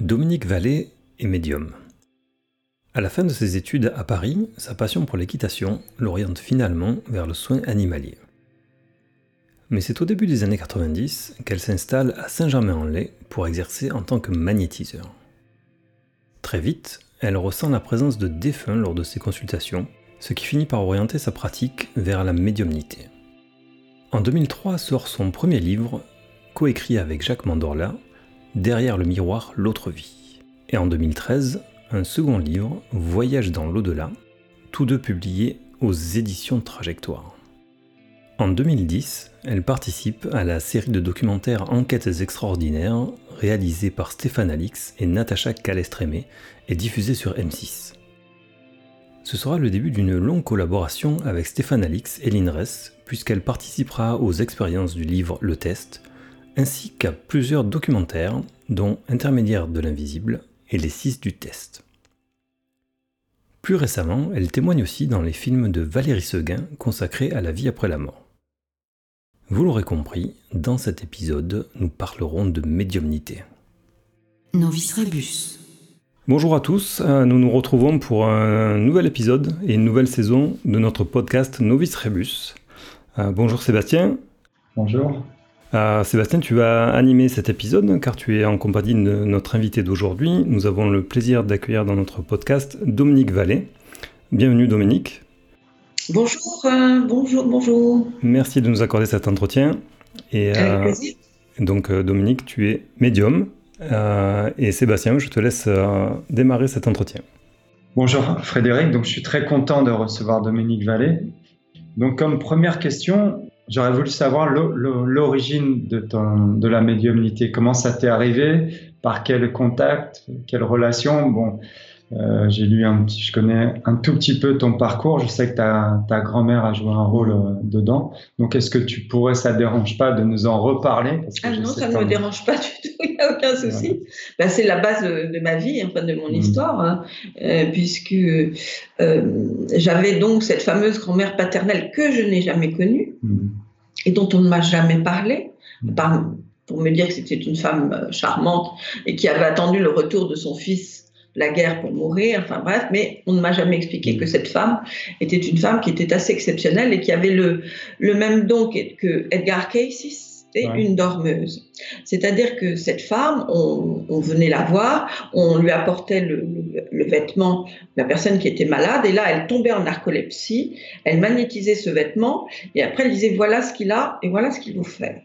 Dominique Vallée est médium. À la fin de ses études à Paris, sa passion pour l'équitation l'oriente finalement vers le soin animalier. Mais c'est au début des années 90 qu'elle s'installe à Saint-Germain-en-Laye pour exercer en tant que magnétiseur. Très vite, elle ressent la présence de défunts lors de ses consultations, ce qui finit par orienter sa pratique vers la médiumnité. En 2003 sort son premier livre, coécrit avec Jacques Mandorla, Derrière le miroir, l'autre vie. Et en 2013, un second livre, Voyage dans l'au-delà, tous deux publiés aux éditions Trajectoire. En 2010, elle participe à la série de documentaires Enquêtes extraordinaires réalisée par Stéphane Alix et Natacha Calestrémé et diffusée sur M6. Ce sera le début d'une longue collaboration avec Stéphane Alix et l'INRES, puisqu'elle participera aux expériences du livre Le Test, ainsi qu'à plusieurs documentaires, dont Intermédiaire de l'invisible et Les Six du test. Plus récemment, elle témoigne aussi dans les films de Valérie Seguin consacrés à la vie après la mort. Vous l'aurez compris, dans cet épisode, nous parlerons de médiumnité. Novice Rebus. Bonjour à tous, euh, nous nous retrouvons pour un nouvel épisode et une nouvelle saison de notre podcast Novice Rebus. Euh, bonjour Sébastien. Bonjour. Euh, Sébastien, tu vas animer cet épisode car tu es en compagnie de notre invité d'aujourd'hui. Nous avons le plaisir d'accueillir dans notre podcast Dominique Vallée. Bienvenue Dominique. Bonjour, euh, bonjour, bonjour. Merci de nous accorder cet entretien. Et, Avec euh, Donc Dominique, tu es médium. et Sébastien, je te laisse démarrer cet entretien. Bonjour Frédéric, donc je suis très content de recevoir Dominique Vallée. Donc comme première question, J'aurais voulu savoir l'origine de, de la médiumnité. Comment ça t'est arrivé? Par quel contact? Quelle relation? Bon, euh, j'ai lu un petit, je connais un tout petit peu ton parcours. Je sais que ta, ta grand-mère a joué un rôle euh, dedans. Donc, est-ce que tu pourrais, ça ne dérange pas de nous en reparler? Ah non, ça ne me dérange pas du tout. Il n'y a aucun souci. Bah, c'est la base de, ma vie, enfin de mon mmh. histoire, hein. euh, puisque j'avais donc cette fameuse grand-mère paternelle que je n'ai jamais connue mmh. et dont on ne m'a jamais parlé. Mmh. pour me dire que c'était une femme charmante et qui avait attendu le retour de son fils la guerre pour mourir, enfin bref, mais on ne m'a jamais expliqué que cette femme était une femme qui était assez exceptionnelle et qui avait le, le même don que Edgar Cayce, c'était une dormeuse. C'est-à-dire que cette femme, on, venait la voir, on lui apportait le, vêtement de la personne qui était malade, et là, elle tombait en narcolepsie, elle magnétisait ce vêtement, et après, elle disait voilà ce qu'il a et voilà ce qu'il vous fait.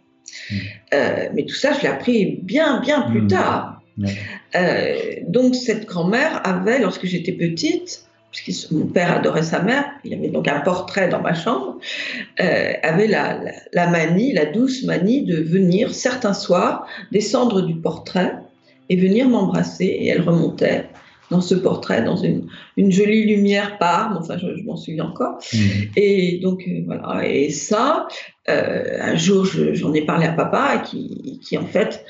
Mmh. Euh, mais tout ça, je l'ai appris bien, bien plus mmh. tard. Euh, donc cette grand-mère avait, lorsque j'étais petite, puisque mon père adorait sa mère, il avait donc un portrait dans ma chambre, euh, avait la, la, manie, la douce manie de venir certains soirs descendre du portrait et venir m'embrasser et elle remontait dans ce portrait, dans une, une jolie lumière parme, enfin je, m'en souviens encore. Mmh. Et donc euh, voilà, et ça, un jour j'en ai parlé à papa qui, qui en fait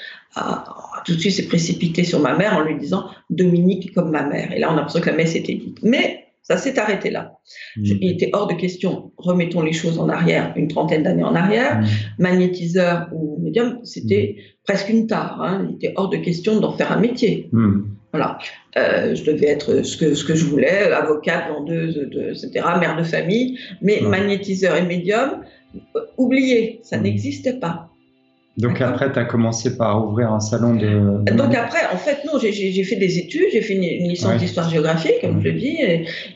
tout de suite s'est précipité sur ma mère en lui disant Dominique comme ma mère. Et là, on a l'impression que la messe était dite. Mais ça s'est arrêté là. Mmh. Il était hors de question, remettons les choses en arrière, une trentaine d'années en arrière. Mmh. Magnétiseur ou médium, c'était mmh. presque une tare. Hein. Il était hors de question d'en faire un métier. Voilà. Euh, je devais être ce que, ce que je voulais, avocate, vendeuse, de, etc., mère de famille. Mais magnétiseur et médium, euh, oubliez, ça n'existait pas. Donc après, tu as commencé par ouvrir un salon de... Donc après, en fait, non, j'ai fait des études, j'ai fait une, licence d'histoire géographique, comme je le dis,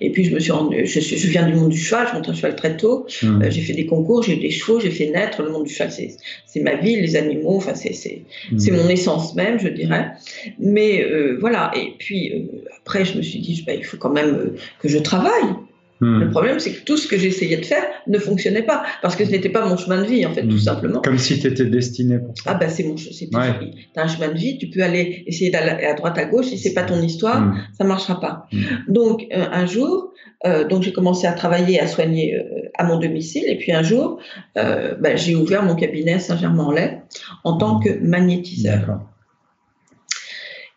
et, puis je me suis rendu, je, je, viens du monde du cheval, je monte un cheval très tôt, hmm. euh, j'ai fait des concours, j'ai eu des chevaux, j'ai fait naître, le monde du cheval, c'est ma vie, les animaux, enfin c'est hmm. mon essence même, je dirais. Mais euh, voilà, et puis euh, après, je me suis dit, bah, il faut quand même que je travaille. Hmm. Le problème, c'est que tout ce que j'essayais de faire ne fonctionnait pas, parce que ce n'était pas mon chemin de vie, en fait, tout hmm. simplement. Comme si tu étais destiné pour ça. Ah, ben c'est mon chemin. Ouais. Tu as un chemin de vie, tu peux aller essayer d'aller à droite, à gauche, si c'est pas ton histoire, hmm. ça marchera pas. Donc, euh, un jour, euh, donc j'ai commencé à travailler, à soigner euh, à mon domicile, et puis un jour, ben, j'ai ouvert mon cabinet Saint-Germain-en-Laye en tant que magnétiseur. D'accord.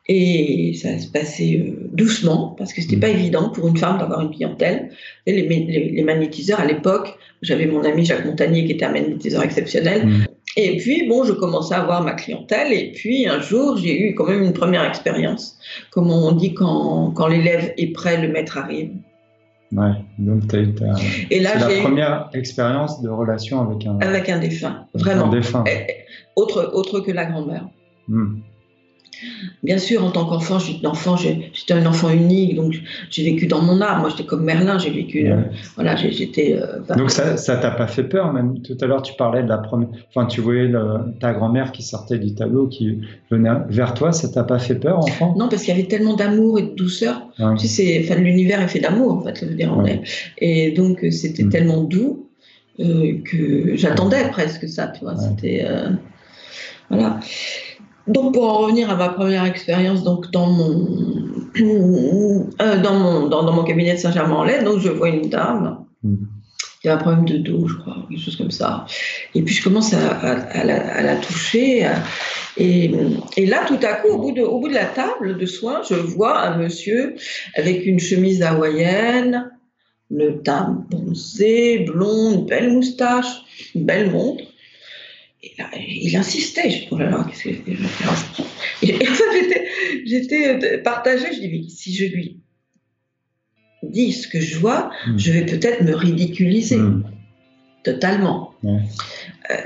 Et ça se passait euh, doucement, parce que c'était pas évident pour une femme d'avoir une clientèle. Et les, les, magnétiseurs, à l'époque, j'avais mon ami Jacques Montagnier qui était un magnétiseur exceptionnel. Mm. Et puis, bon, je commençais à avoir ma clientèle. Et puis, un jour, j'ai eu quand même une première expérience. Comme on dit, quand, quand l'élève est prêt, le maître arrive. Ouais, donc tu as eu ta... Et là, la première expérience de relation avec un... Avec un défunt, vraiment. Un défunt. Autre, autre que la grand-mère. Mm. Bien sûr, en tant qu'enfant, j'étais un enfant unique, donc j'ai vécu dans mon art. Moi, j'étais comme Merlin, j'ai vécu. Euh, voilà, j'étais. Euh, donc ça, ça t'a pas fait peur, même? Tout à l'heure, tu parlais de la première. Enfin, tu voyais ta grand-mère qui sortait du tableau, qui venait vers toi, ça t'a pas fait peur, enfant? Non, parce qu'il y avait tellement d'amour et de douceur. Tu sais, enfin, l'univers est fait d'amour, en fait, je veux dire, Et donc, c'était mm. tellement doux euh, que j'attendais presque ça, tu vois. C'était. voilà. Donc pour en revenir à ma première expérience, donc dans mon euh, dans mon dans, mon cabinet de Saint-Germain-en-Laye, donc je vois une dame mm. qui a un problème de dos, je crois, quelque chose comme ça. Et puis je commence à, la, toucher. et, et, là, tout à coup, au bout, de, au bout de la table de soins, je vois un monsieur avec une chemise hawaïenne, le teint bronzé, blond, une belle moustache, une belle montre il insistait. Je dis, oh là là, qu'est-ce que je Et fait, j'étais euh, partagée. Je dis, mais si je lui dis ce que je vois, hmm. je vais peut-être me ridiculiser. Hmm. Totalement.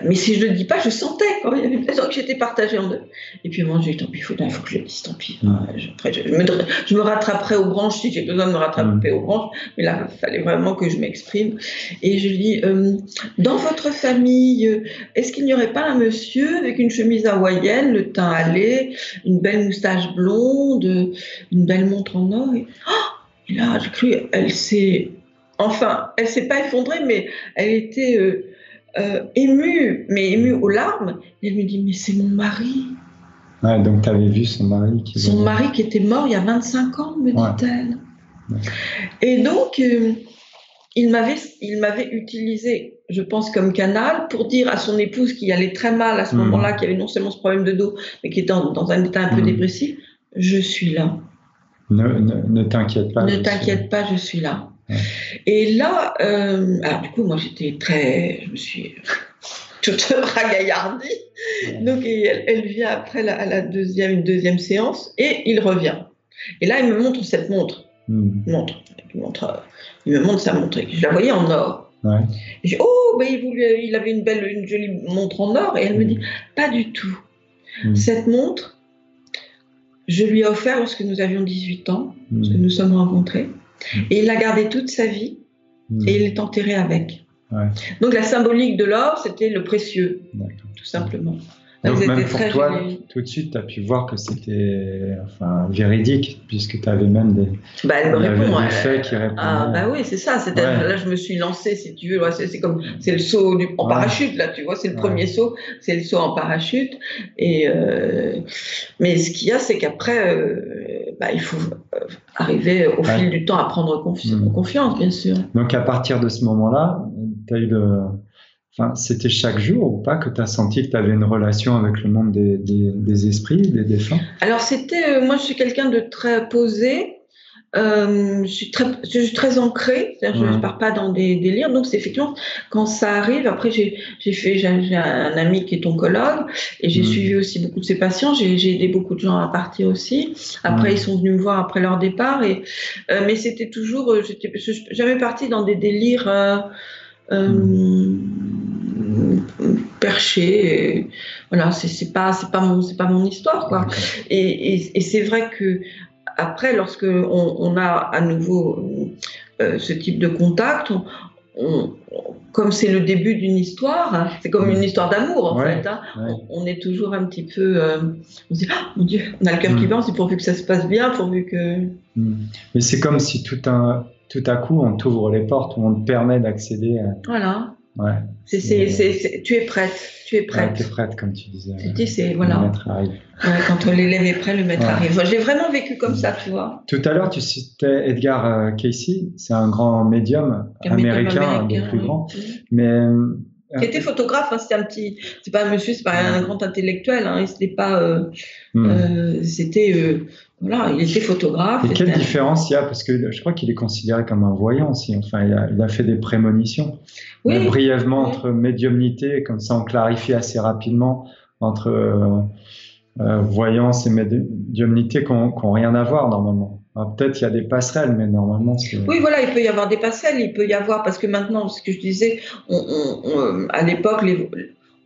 Mais si je ne le dis pas, je sentais quand il y avait que j'étais partagée en deux. Et puis moi, j'ai dit, tant pis, il faut, faut, que je le dise, tant pis. Je, après, je, me, je, me, rattraperai aux branches si j'ai besoin de me rattraper mm. aux branches. Mais là, il fallait vraiment que je m'exprime. Et je lui dis, euh, dans votre famille, euh, est-ce qu'il n'y aurait pas un monsieur avec une chemise hawaïenne, le teint allé, une belle moustache blonde, une belle montre en or et, oh, là, j'ai cru, elle s'est enfin, elle s'est pas effondrée, mais elle était euh, émue, mais émue aux larmes. Et elle me dit, mais c'est mon mari. Ouais, donc tu avais vu son mari qui... Son mari qui était mort il y a 25 ans, me dit-elle. Et donc, euh, il m'avait utilisé, je pense, comme canal pour dire à son épouse qui allait très mal à ce hmm. moment-là, qui avait non seulement ce problème de dos, mais qui était dans, un état un peu hmm. dépressif, je suis là. Ne, t'inquiète pas. Ne t'inquiète pas, je suis là. Et là, euh, alors du coup, moi j'étais très, je me suis toute ragaillardie. Donc elle, vient après la, la, deuxième, une deuxième séance et il revient. Et là, il me montre cette montre. Hmm. Montre. Il, montre il me montre sa montre. Je la voyais en or. Ouais. Je dis, oh, ben, il, avait une belle, une jolie montre en or. Et elle me dit, pas du tout. Hmm. Cette montre, je lui ai offert lorsque nous avions 18 ans, lorsque hmm. nous sommes rencontrés. Mm. Et il l'a gardé toute sa vie mm. et il est enterré avec. Donc la symbolique de l'or, c'était le précieux, tout simplement. Donc même pour toi, tout de suite, tu as pu voir que c'était enfin, véridique, puisque tu avais même des, bah, elle me répond, des faits qui répondaient. Ah bah oui, c'est ça. Là, je me suis lancée, si tu veux. c'est comme c'est le saut du, en parachute, là, tu vois, c'est le premier saut, c'est le saut en parachute. Et euh, mais ce qu'il y a, c'est qu'après, euh, bah, il faut euh, arriver au fil du temps à prendre mmh. confiance, bien sûr. Donc à partir de ce moment-là, tu as eu le Enfin, c'était chaque jour ou pas que tu as senti que tu avais une relation avec le monde des, des, des esprits, des défunts? Alors, c'était. Euh, moi, je suis quelqu'un de très posé. Euh, je, suis très, je suis très ancrée, je ne pars pas dans des délires. Donc, c'est effectivement quand ça arrive. Après, j'ai fait, j'ai un ami qui est oncologue et j'ai suivi aussi beaucoup de ses patients. J'ai aidé beaucoup de gens à partir aussi. Après, ils sont venus me voir après leur départ. Et, euh, mais c'était toujours, j'étais jamais partie dans des délires. Euh, perché. voilà, c'est pas, c'est pas mon, c'est pas mon histoire, quoi. Et, et, c'est vrai que après, lorsque on, a à nouveau euh, ce type de contact, on, comme c'est le début d'une histoire, hein, c'est comme une histoire d'amour en fait. Hein, on, est toujours un petit peu, euh, on se dit, ah, mon Dieu, on a le cœur qui bat, c'est pourvu que ça se passe bien, pourvu que. Mm. Mais c'est comme si tout un, tout à coup on t'ouvre les portes, on te permet d'accéder. À... Voilà. Ouais. C'est, c'est, tu es prête, tu es prête. tu es prête, comme tu disais. Tu dis, c'est, voilà. Le maître arrive. quand l'élève est prêt, le maître arrive. J'ai vraiment vécu comme ça, tu vois. Tout à l'heure, tu citais Edgar euh, Casey, c'est un grand médium américain, un des plus grands. Mais. Euh, qui était photographe, hein, c'était un petit, c'est pas un monsieur, c'est pas un grand intellectuel, hein, c'était pas, euh, hmm. c'était voilà, il était photographe. Et quelle différence il y a? Parce que je crois qu'il est considéré comme un voyant aussi. Enfin, il a, fait des prémonitions. Oui. brièvement, entre médiumnité, comme ça on clarifie assez rapidement, entre euh, euh, voyance et médiumnité qui n'ont rien à voir normalement. Peut-être il y a des passerelles, mais normalement. Oui, voilà, il peut y avoir des passerelles, il peut y avoir, parce que maintenant, ce que je disais, on, à l'époque,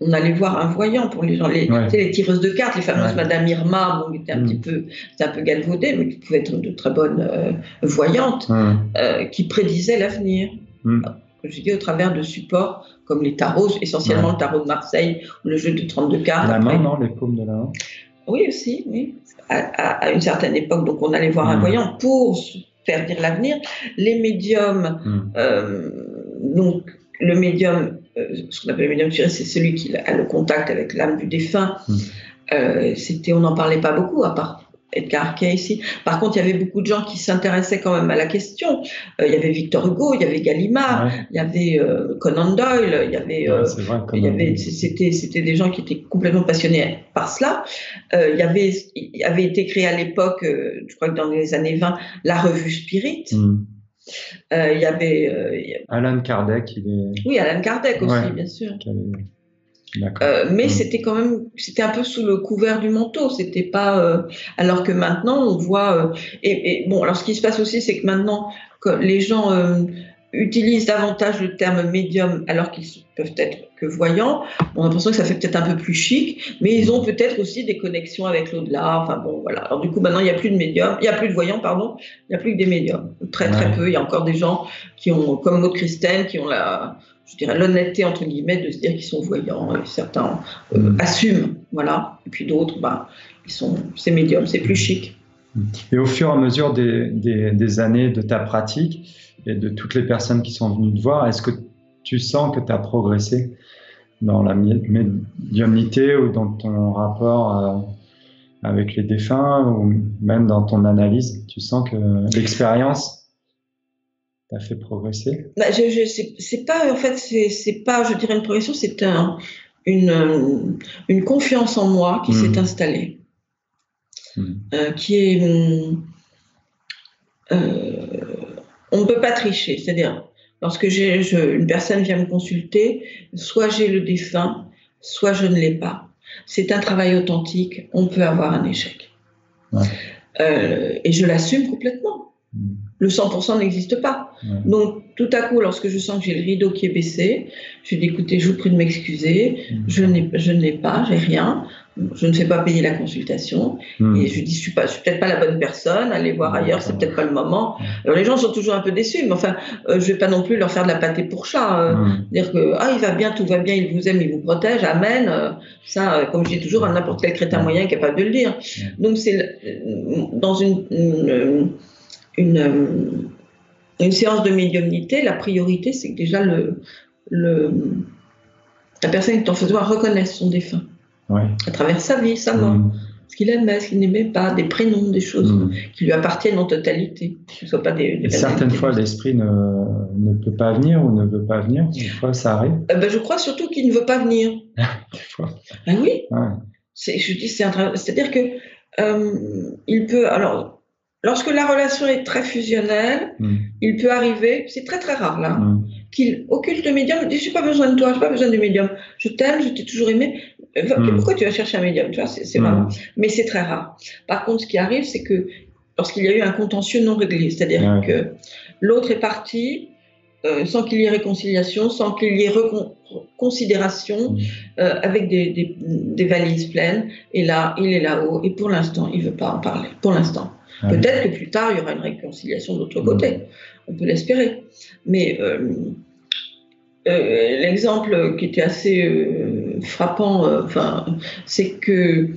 on allait voir un voyant pour les gens, les, les tireuses de cartes, les fameuses Madame Irma, bon, qui était un petit mm. peu, un peu galvaudée, mais qui pouvaient être de très bonnes euh, voyantes, euh, qui prédisaient l'avenir. Mm. Je dis au travers de supports comme les tarots, essentiellement le tarot de Marseille ou le jeu de 32 cartes. La main, non, les paumes de la main? Oui, aussi, oui. À, une certaine époque, donc on allait voir un mm. voyant pour faire dire l'avenir. Les médiums, euh, donc le médium euh, ce qu'on appelle le médium c'est celui qui a le contact avec l'âme du défunt. Hmm. Euh, c'était, on n'en parlait pas beaucoup, à part Edgar Cayce. Par contre, il y avait beaucoup de gens qui s'intéressaient quand même à la question. Euh, il y avait Victor Hugo, il y avait Gallimard, il y avait Conan Doyle, il y avait, il y avait c'était, c'était des gens qui étaient complètement passionnés par cela. il y avait, il avait été créé à l'époque, je crois que dans les années 20, la revue Spirit. Hmm. Euh, il y avait. Euh, Alan Kardec, il est. Oui, Alan Kardec aussi, bien sûr. Euh, mais mm. c'était quand même, c'était un peu sous le couvert du manteau. C'était pas. alors que maintenant, on voit. Et, et, bon, alors ce qui se passe aussi, c'est que maintenant, que les gens utilisent davantage le terme médium alors qu'ils peuvent être que voyants. On a l'impression que ça fait peut-être un peu plus chic, mais ils ont peut-être aussi des connexions avec l'au-delà. Enfin bon, voilà. Alors du coup, maintenant, il n'y a plus de médiums, il n'y a plus de voyants, pardon, il n'y a plus que des médiums. Très très peu. Il y a encore des gens qui ont, comme Maud Christine, qui ont la, je dirais, l'honnêteté entre guillemets de se dire qu'ils sont voyants. Et certains euh, mm. assument, voilà. Et puis d'autres, ben, ils sont, c'est médiums, c'est plus chic. Et au fur et à mesure des, des, des années de ta pratique, et de toutes les personnes qui sont venues te voir, est-ce que tu sens que tu as progressé dans la médiumnité ou dans ton rapport euh, avec les défunts ou même dans ton analyse? Tu sens que l'expérience t'a fait progresser? Bah, je, je c'est pas en fait c'est pas je dirais une progression c'est un, une, une confiance en moi qui s'est mmh. installée mmh. Euh, qui est euh, on ne peut pas tricher. C'est-à-dire, lorsque une personne vient me consulter, soit j'ai le défunt, soit je ne l'ai pas. C'est un travail authentique, on peut avoir un échec. Euh, et je l'assume complètement. Le 100% n'existe pas. Donc, tout à coup, lorsque je sens que j'ai le rideau qui est baissé, je dis écoutez, je vous prie de m'excuser, mm. je, je ne l'ai pas, j'ai rien. Je ne fais pas payer la consultation. Hmm. et je dis je suis pas suis peut-être pas la bonne personne. Allez voir ailleurs c'est peut-être pas le moment. Alors les gens sont toujours un peu déçus mais enfin je euh, je vais pas non plus leur faire de la pâté pour chat euh, hmm. dire que ah il va bien tout va bien il vous aime il vous protège amen euh, ça comme je dis toujours n'importe quel crétin moyen est capable de le dire. Donc c'est dans une une, une séance de médiumnité la priorité c'est que déjà le le la personne qui est en face reconnaisse son défunt à travers sa vie, sa mort. Mm. Ce qu'il aimait, ce qu'il n'aimait pas, des prénoms, des choses mm. qui lui appartiennent en totalité. soit pas des, certaines fois, l'esprit ne, ne, peut pas venir ou ne veut pas venir. Des fois, ça arrive. Euh, ben, je crois surtout qu'il ne veut pas venir. Ah oui? Je dis, c'est-à-dire que euh, il peut. Alors, Lorsque la relation est très fusionnelle, mm. il peut arriver, c'est très très rare là, qu'il occulte le médium, il dit j'ai pas besoin de toi, j'ai pas besoin du médium, je t'aime, je t'ai toujours aimé, Hmm. Pourquoi tu vas chercher un médium Tu vois, c'est marrant. Mais c'est très rare. Par contre, ce qui arrive, c'est que lorsqu'il y a eu un contentieux non réglé, c'est-à-dire que l'autre est parti, euh, sans qu'il y ait réconciliation, sans qu'il y ait considération, euh, avec des, des, valises pleines. Et là, il est là-haut, et pour l'instant, il ne veut pas en parler. Pour l'instant. Ah Peut-être que plus tard, il y aura une réconciliation de l'autre côté. On peut l'espérer. Mais euh, l'exemple qui était assez frappant, enfin, c'est que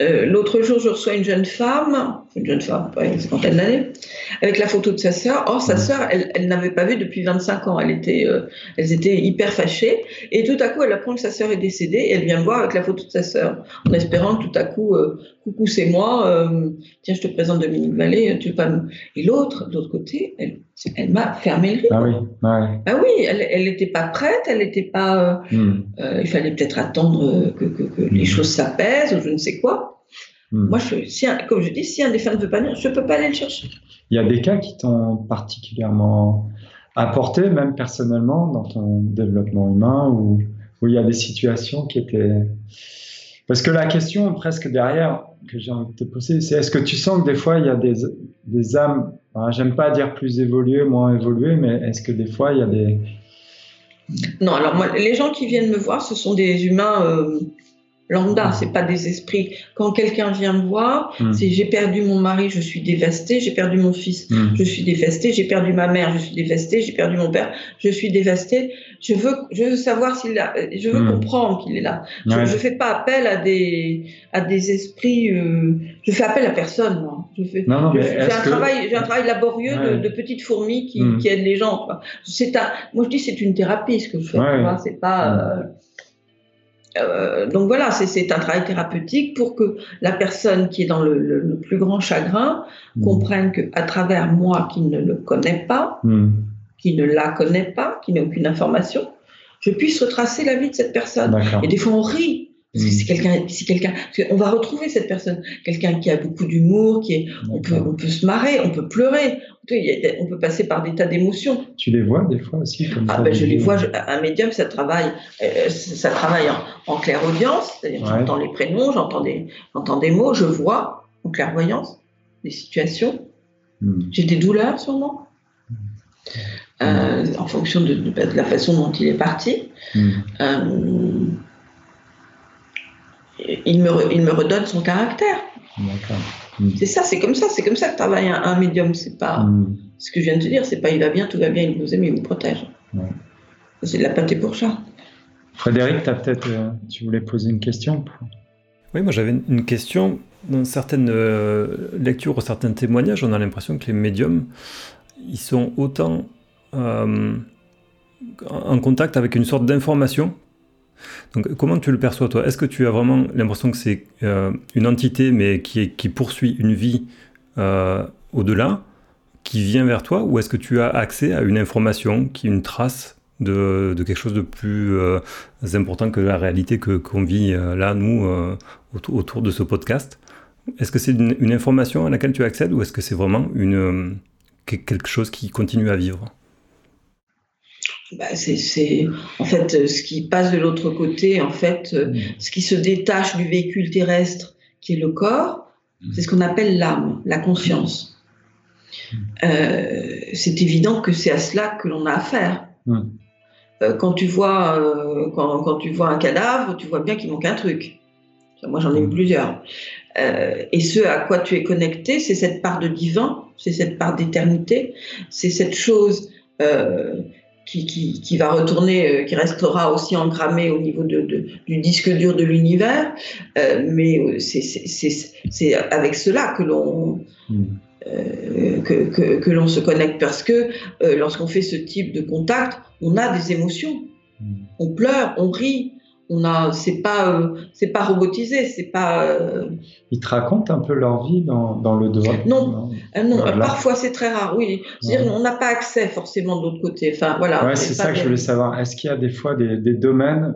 l'autre jour, je reçois une jeune femme une jeune femme, pas une cinquantaine d'années, avec la photo de sa sœur. Or, sa sœur, elle, elle n'avait pas vu depuis 25 ans. Elle était, euh, elles étaient hyper fâchées. Et tout à coup, elle apprend que sa sœur est décédée et elle vient me voir avec la photo de sa sœur, en espérant que tout à coup, euh, coucou, c'est moi, euh, tiens, je te présente Dominique Vallée, tu veux pas me... Et l'autre, de l'autre côté, elle, elle m'a fermé le rideau. Ah oui, ah oui elle n'était pas prête, elle n'était pas. Hmm. il fallait peut-être attendre que, que, que les hmm. choses s'apaisent ou je ne sais quoi. Hmm. Moi, je, si comme je dis, si un des femmes ne veut pas venir, je ne peux pas aller le chercher. Il y a des cas qui t'ont particulièrement apporté, même personnellement, dans ton développement humain, où, où il y a des situations qui étaient... Parce que la question presque derrière que j'ai envie de te poser, c'est est-ce que tu sens que des fois il y a des, des âmes, j'aime pas dire plus évoluées, moins évoluées, mais est-ce que des fois il y a des... Non, alors moi, les gens qui viennent me voir, ce sont des humains euh, lambda, c'est pas des esprits. Quand quelqu'un vient me voir, hmm. c'est j'ai perdu mon mari, je suis dévastée, j'ai perdu mon fils, hmm. je suis dévastée, j'ai perdu ma mère, je suis dévastée, j'ai perdu mon père, je suis dévastée. Je veux, je veux savoir s'il a, je veux hmm. comprendre qu'il est là. Je, ne fais pas appel à des, à des esprits. Euh, je fais appel à personne, moi. Je fais, non, non, j'ai un travail, j'ai un travail laborieux de, de, petites fourmis qui, qui aident les gens. C'est un, moi je dis c'est une thérapie ce que je fais. C'est pas. Euh, euh, donc voilà, c'est un travail thérapeutique pour que la personne qui est dans le, plus grand chagrin mmh. comprenne qu'à travers moi qui ne le connais pas, mmh. qui ne la connaît pas, qui n'a aucune information, je puisse retracer la vie de cette personne. Et des fois on rit parce que c'est quelqu'un, on va retrouver cette personne, quelqu'un qui a beaucoup d'humour, qui est, on peut, on peut se marrer, on peut pleurer, on peut passer par des tas d'émotions. Tu les vois des fois aussi comme Ah ben je les vois. un médium, ça travaille, euh, ça travaille en, clair clairaudience, c'est-à-dire j'entends les prénoms, j'entends des, j'entends des mots, je vois en clairvoyance des situations. Hmm. J'ai des douleurs sûrement. Hmm. Euh, en fonction de, de, la façon dont il est parti. Hmm. Euh, il me, il me redonne son caractère. Mm. C'est ça, c'est comme ça, c'est comme ça que travaille un, médium. C'est pas mm. ce que je viens de te dire, c'est pas il va bien, tout va bien, il vous aime, il vous protège. C'est de la pâté pour chat. Frédéric, as peut-être, euh, tu voulais poser une question Oui, moi j'avais une question. Dans certaines euh, lectures ou certains témoignages, on a l'impression que les médiums, ils sont autant euh, en contact avec une sorte d'information donc, comment tu le perçois, toi? Est-ce que tu as vraiment l'impression que c'est euh, une entité, mais qui, qui poursuit une vie euh, au-delà, qui vient vers toi, ou est-ce que tu as accès à une information, qui est une trace de, quelque chose de plus euh, important que la réalité que qu'on vit là, nous, autour, de ce podcast? Est-ce que c'est une, une, information à laquelle tu accèdes, ou est-ce que c'est vraiment une, quelque chose qui continue à vivre? Bah, c'est en fait euh, ce qui passe de l'autre côté, en fait, euh, mm. ce qui se détache du véhicule terrestre qui est le corps, mm. c'est ce qu'on appelle l'âme, la conscience. Mm. Euh, c'est évident que c'est à cela que l'on a affaire. quand tu vois quand, tu vois un cadavre, tu vois bien qu'il manque un truc. Moi, j'en ai eu plusieurs. et ce à quoi tu es connecté, c'est cette part de divin, c'est cette part d'éternité, c'est cette chose qui, qui, qui, va retourner, euh, qui restera aussi engrammé au niveau de, de, du disque dur de l'univers, euh, mais euh, c'est avec cela que l'on euh, que, que, que l'on se connecte. Parce que euh, lorsqu'on fait ce type de contact, on a des émotions, hmm. on pleure, on rit, on a c'est pas euh, c'est pas robotisé c'est pas euh, ils te racontent un peu leur vie dans, dans le doigt non. non, euh, parfois c'est très rare oui. C'est-à-dire on n'a pas accès forcément de l'autre côté. Enfin voilà ouais, c'est ça que je voulais savoir. Est-ce qu'il y a des fois des, des domaines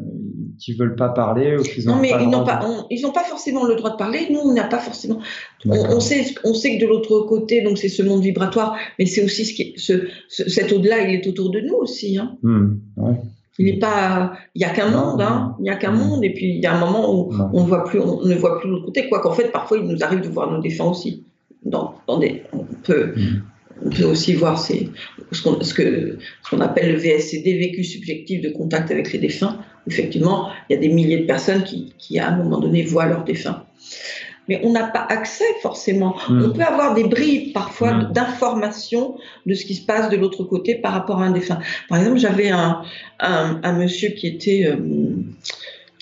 qui veulent pas parler ou non mais ils n'ont pas ils n'ont pas forcément le droit de parler. Nous on n'a pas forcément. On, sait on sait que de l'autre côté donc c'est ce monde vibratoire mais c'est aussi ce qui ce, cet au-delà il est autour de nous aussi hein. Mmh, ouais. Il n'est pas, il y a qu'un monde, hein. Il y a qu'un monde, et puis il y a un moment où on ne voit plus, on ne voit plus l'autre côté. Quoi qu'en fait, parfois, il nous arrive de voir nos défunts aussi. Dans, dans des, on peut, mm. on peut aussi voir ces, ce qu'on ce qu'on appelle le VSCD, vécu subjectif de contact avec les défunts. Effectivement, il y a des milliers de personnes qui, qui à un moment donné, voient leurs défunts mais on n'a pas accès forcément. Hmm. On peut avoir des bribes parfois hmm. d'informations de ce qui se passe de l'autre côté par rapport à un défunt. Par exemple, j'avais un, un, monsieur qui était euh,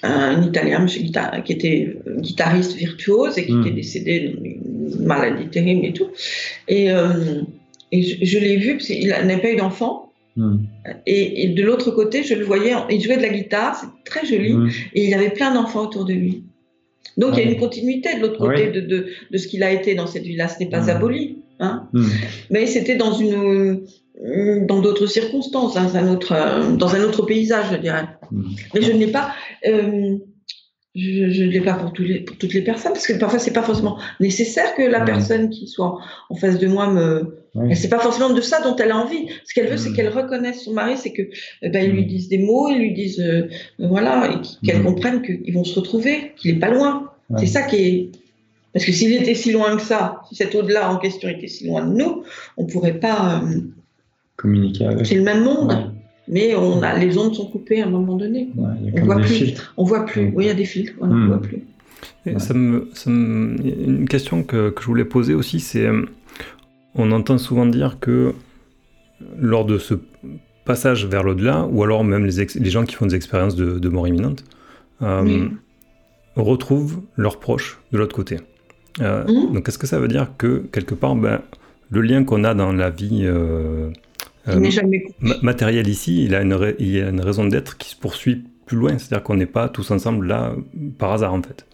un Italien, monsieur qui était guitariste virtuose et qui hmm. était décédé d'une maladie terrible et tout. Et, euh, et je, l'ai vu parce qu'il n'avait pas eu d'enfant. Et, et, de l'autre côté, je le voyais, il jouait de la guitare, c'est très joli, et il y avait plein d'enfants autour de lui. Donc il y a une continuité de l'autre côté de, de, de, ce qu'il a été dans cette vie-là. Ce n'est pas aboli. Hein hmm. Mais c'était dans une dans d'autres circonstances, dans un autre, dans un autre paysage, je dirais. Hmm. Mais je n'ai pas, euh, je ne l'ai pas pour, tous les, pour, toutes les personnes, parce que parfois c'est pas forcément nécessaire que la personne qui soit en face de moi me. C'est pas forcément de ça dont elle a envie. Ce qu'elle veut, c'est qu'elle reconnaisse son mari, c'est que eh ben, ils lui disent des mots, ils lui disent euh, voilà, et qu'elle comprenne qu'ils vont se retrouver, qu'il est pas loin. C'est ça qui est. Parce que s'il était si loin que ça, si cet au-delà en question était si loin de nous, on ne pourrait pas. Euh, Communiquer avec. C'est le même monde. Mais on a, les ondes sont coupées à un moment donné. on voit plus. Filtres. On voit plus. Oui, il y a des filtres. On ne hmm. voit plus. ça me, ça me, une question que, que, je voulais poser aussi, c'est euh, on entend souvent dire que lors de ce passage vers l'au-delà, ou alors même les, les, gens qui font des expériences de, de mort imminente, euh, retrouvent leurs proches de l'autre côté. Euh, mmh. Donc est-ce que ça veut dire que quelque part, ben, le lien qu'on a dans la vie euh, euh, matérielle ici, il a une, il y a une raison d'être qui se poursuit plus loin, c'est-à-dire qu'on n'est pas tous ensemble là par hasard en fait.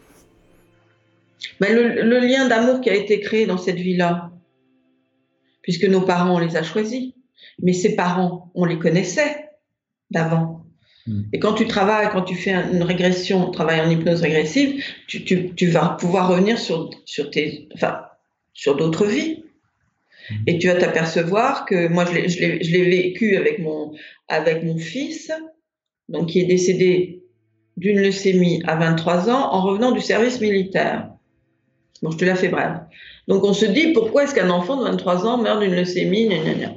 Ben, le, le, lien d'amour qui a été créé dans cette vie-là, puisque nos parents, on les a choisis, mais ces parents, on les connaissait d'avant. Hmm. Et quand tu travailles, quand tu fais une régression, travail en hypnose régressive, tu, tu, tu vas pouvoir revenir sur, sur, tes, enfin, sur d'autres vies. Hmm. Et tu vas t'apercevoir que moi, je l'ai vécu avec mon, fils, donc qui est décédé d'une leucémie à 23 ans en revenant du service militaire. Bon, je te la fais brève. Donc on se dit pourquoi est-ce qu'un enfant de 23 ans meurt d'une leucémie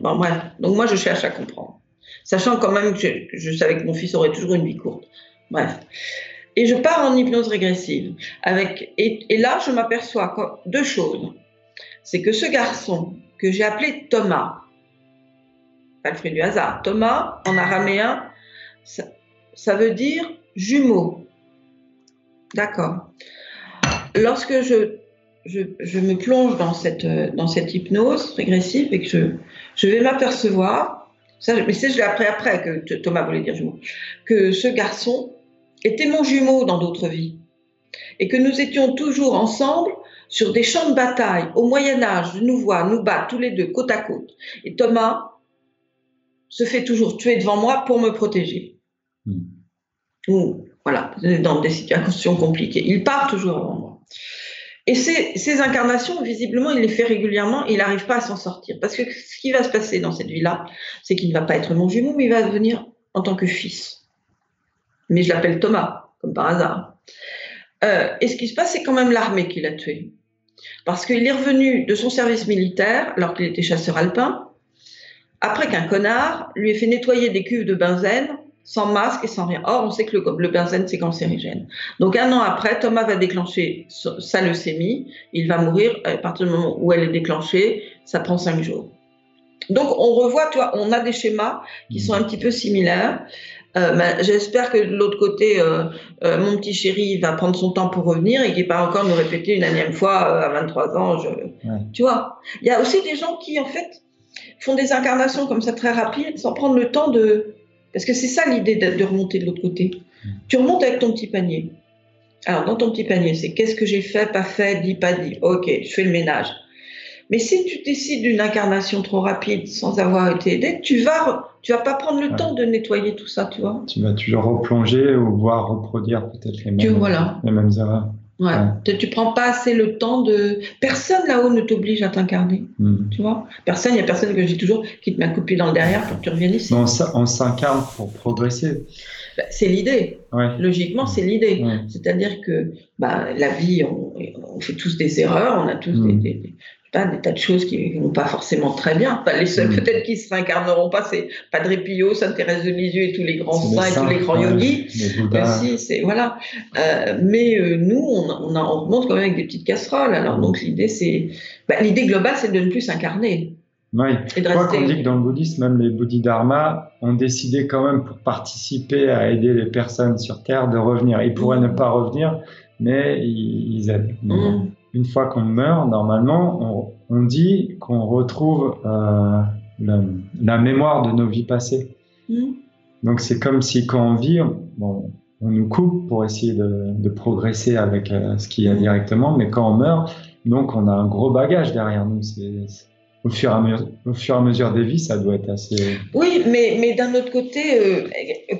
Bon bref, donc moi je cherche à comprendre sachant quand même que je, savais que mon fils aurait toujours une vie courte. Bref. Et je pars en hypnose régressive. Avec, et, là, je m'aperçois deux choses. C'est que ce garçon, que j'ai appelé Thomas, pas le fruit du hasard, Thomas, en araméen, ça, veut dire jumeau. D'accord. Lorsque je, je, me plonge dans cette, dans cette hypnose régressive et que je, je vais m'apercevoir mais c'est je l'ai après que Thomas voulait dire jumeau, que ce garçon était mon jumeau dans d'autres vies et que nous étions toujours ensemble sur des champs de bataille au Moyen Âge, nous voit nous battre tous les deux côte à côte. Et Thomas se fait toujours tuer devant moi pour me protéger. Hmm. voilà, dans des situations compliquées. Il part toujours avant moi. Et ces, ces, incarnations, visiblement, il les fait régulièrement et il n'arrive pas à s'en sortir. Parce que ce qui va se passer dans cette vie-là, c'est qu'il ne va pas être mon jumeau, mais il va venir en tant que fils. Mais je l'appelle Thomas, comme par hasard. Euh, et ce qui se passe, c'est quand même l'armée qui l'a tué. Parce qu'il est revenu de son service militaire, alors qu'il était chasseur alpin, après qu'un connard lui ait fait nettoyer des cuves de benzène sans masque et sans rien. Or, on sait que le, benzène, c'est cancérigène. Donc, un an après, Thomas va déclencher sa leucémie. Il va mourir à partir du moment où elle est déclenchée. Ça prend cinq jours. Donc, on revoit, toi, on a des schémas qui sont un petit peu similaires. Euh, J'espère que de l'autre côté, euh, euh, mon petit chéri va prendre son temps pour revenir et qu'il va encore nous répéter une énième fois à 23 ans. Je... Tu vois, il y a aussi des gens qui, en fait, font des incarnations comme ça très rapides sans prendre le temps de, parce que c'est ça l'idée de, remonter de l'autre côté. Mm. Tu remontes avec ton petit panier. Alors, dans ton petit panier, c'est qu'est-ce que j'ai fait, pas fait, dit, pas dit. Ok, je fais le ménage. Mais si tu décides d'une incarnation trop rapide sans avoir été aidé, tu vas, tu vas pas prendre le temps de nettoyer tout ça, tu vois. Tu vas toujours replonger ou voir reproduire peut-être les, mêmes, les mêmes erreurs. Ouais. ouais. Tu prends pas assez le temps de. Personne là-haut ne t'oblige à t'incarner. Hmm. Tu vois Personne, il y a personne que je dis toujours qui te met un coup de pied dans le derrière pour que tu reviennes ici. on s'incarne pour progresser. Bah, c'est l'idée. Logiquement, c'est l'idée. C'est-à-dire que bah, la vie, on, on, fait tous des erreurs, on a tous des, des, des tas de choses qui vont pas forcément très bien. les seuls mm. peut-être qui se réincarneront pas, c'est Padre Pio, Sainte Thérèse de Lisieux et tous les grands saints et tous les grands yogis. Aussi, c'est voilà. Euh, mais euh, nous, on, on, on remonte quand même avec des petites casseroles. Alors donc l'idée, c'est bah, l'idée globale, c'est de ne plus s'incarner. Oui, je crois qu'on dit que dans le bouddhisme, même les bodhidharmas ont décidé quand même pour participer à aider les personnes sur Terre de revenir. Ils pourraient mm. ne pas revenir, mais ils, aident. Mm une fois qu'on meurt, normalement, on, dit qu'on retrouve euh, la, mémoire de nos vies passées. Mm. Donc c'est comme si quand on vit, on nous coupe pour essayer de, progresser avec euh, ce qu'il y a directement, mais quand on meurt, donc on a un gros bagage derrière nous. C'est au fur, et à mesure, au fur et à mesure des vies, ça doit être assez. Oui, mais, mais d'un autre côté, euh,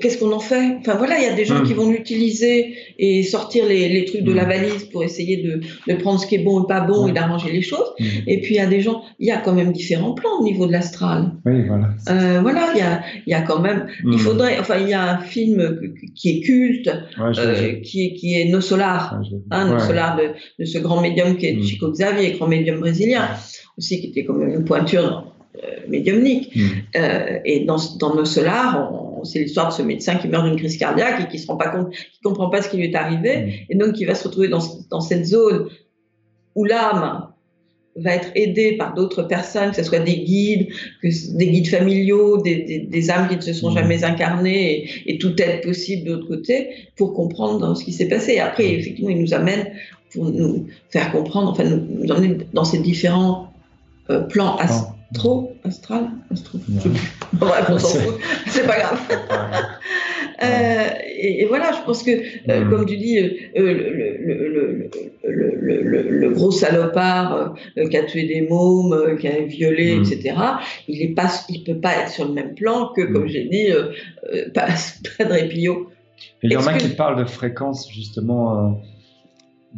qu'est-ce qu'on en fait? Enfin voilà, il y a des gens qui hmm. vont l'utiliser et sortir les, les, trucs de la hmm. valise pour essayer de, de, prendre ce qui est bon et pas bon et d'arranger les choses. Hmm. Et puis il y a des gens, il y a quand même différents plans au niveau de l'astral. Oui, voilà. Euh, voilà, il y a, il y a quand même. Il faudrait, enfin, il y a un film qui est culte, euh, qui, est, qui est Nos Solars, hein, Nos Solars de, de, ce grand médium qui est Chico Xavier, grand médium brésilien aussi qui était comme une pointure euh, médiumnique. Mm. Euh, et dans, dans nos solars, c'est l'histoire de ce médecin qui meurt d'une crise cardiaque et qui se rend pas compte, qui comprend pas ce qui lui est arrivé, mm. et donc qui va se retrouver dans, dans cette zone où l'âme va être aidée par d'autres personnes, que ce soit des guides, que des guides familiaux, des, des, des âmes qui ne se sont mm. jamais incarnées et, et toute aide possible de l'autre côté pour comprendre ce qui s'est passé. Et après, effectivement, il nous amène pour nous faire comprendre, enfin, nous, nous emmener dans ces différents euh, plan astro, astral, astro. C'est pas grave. euh, et, et, voilà, je pense que, euh, mm. comme tu dis, le, le, le, le, gros salopard qui a tué des mômes, qui a violé, mm. etc., il est pas, il peut pas être sur le même plan que, comme mm. j'ai dit, Padre Pio. Il y en a qui parlent de fréquences, justement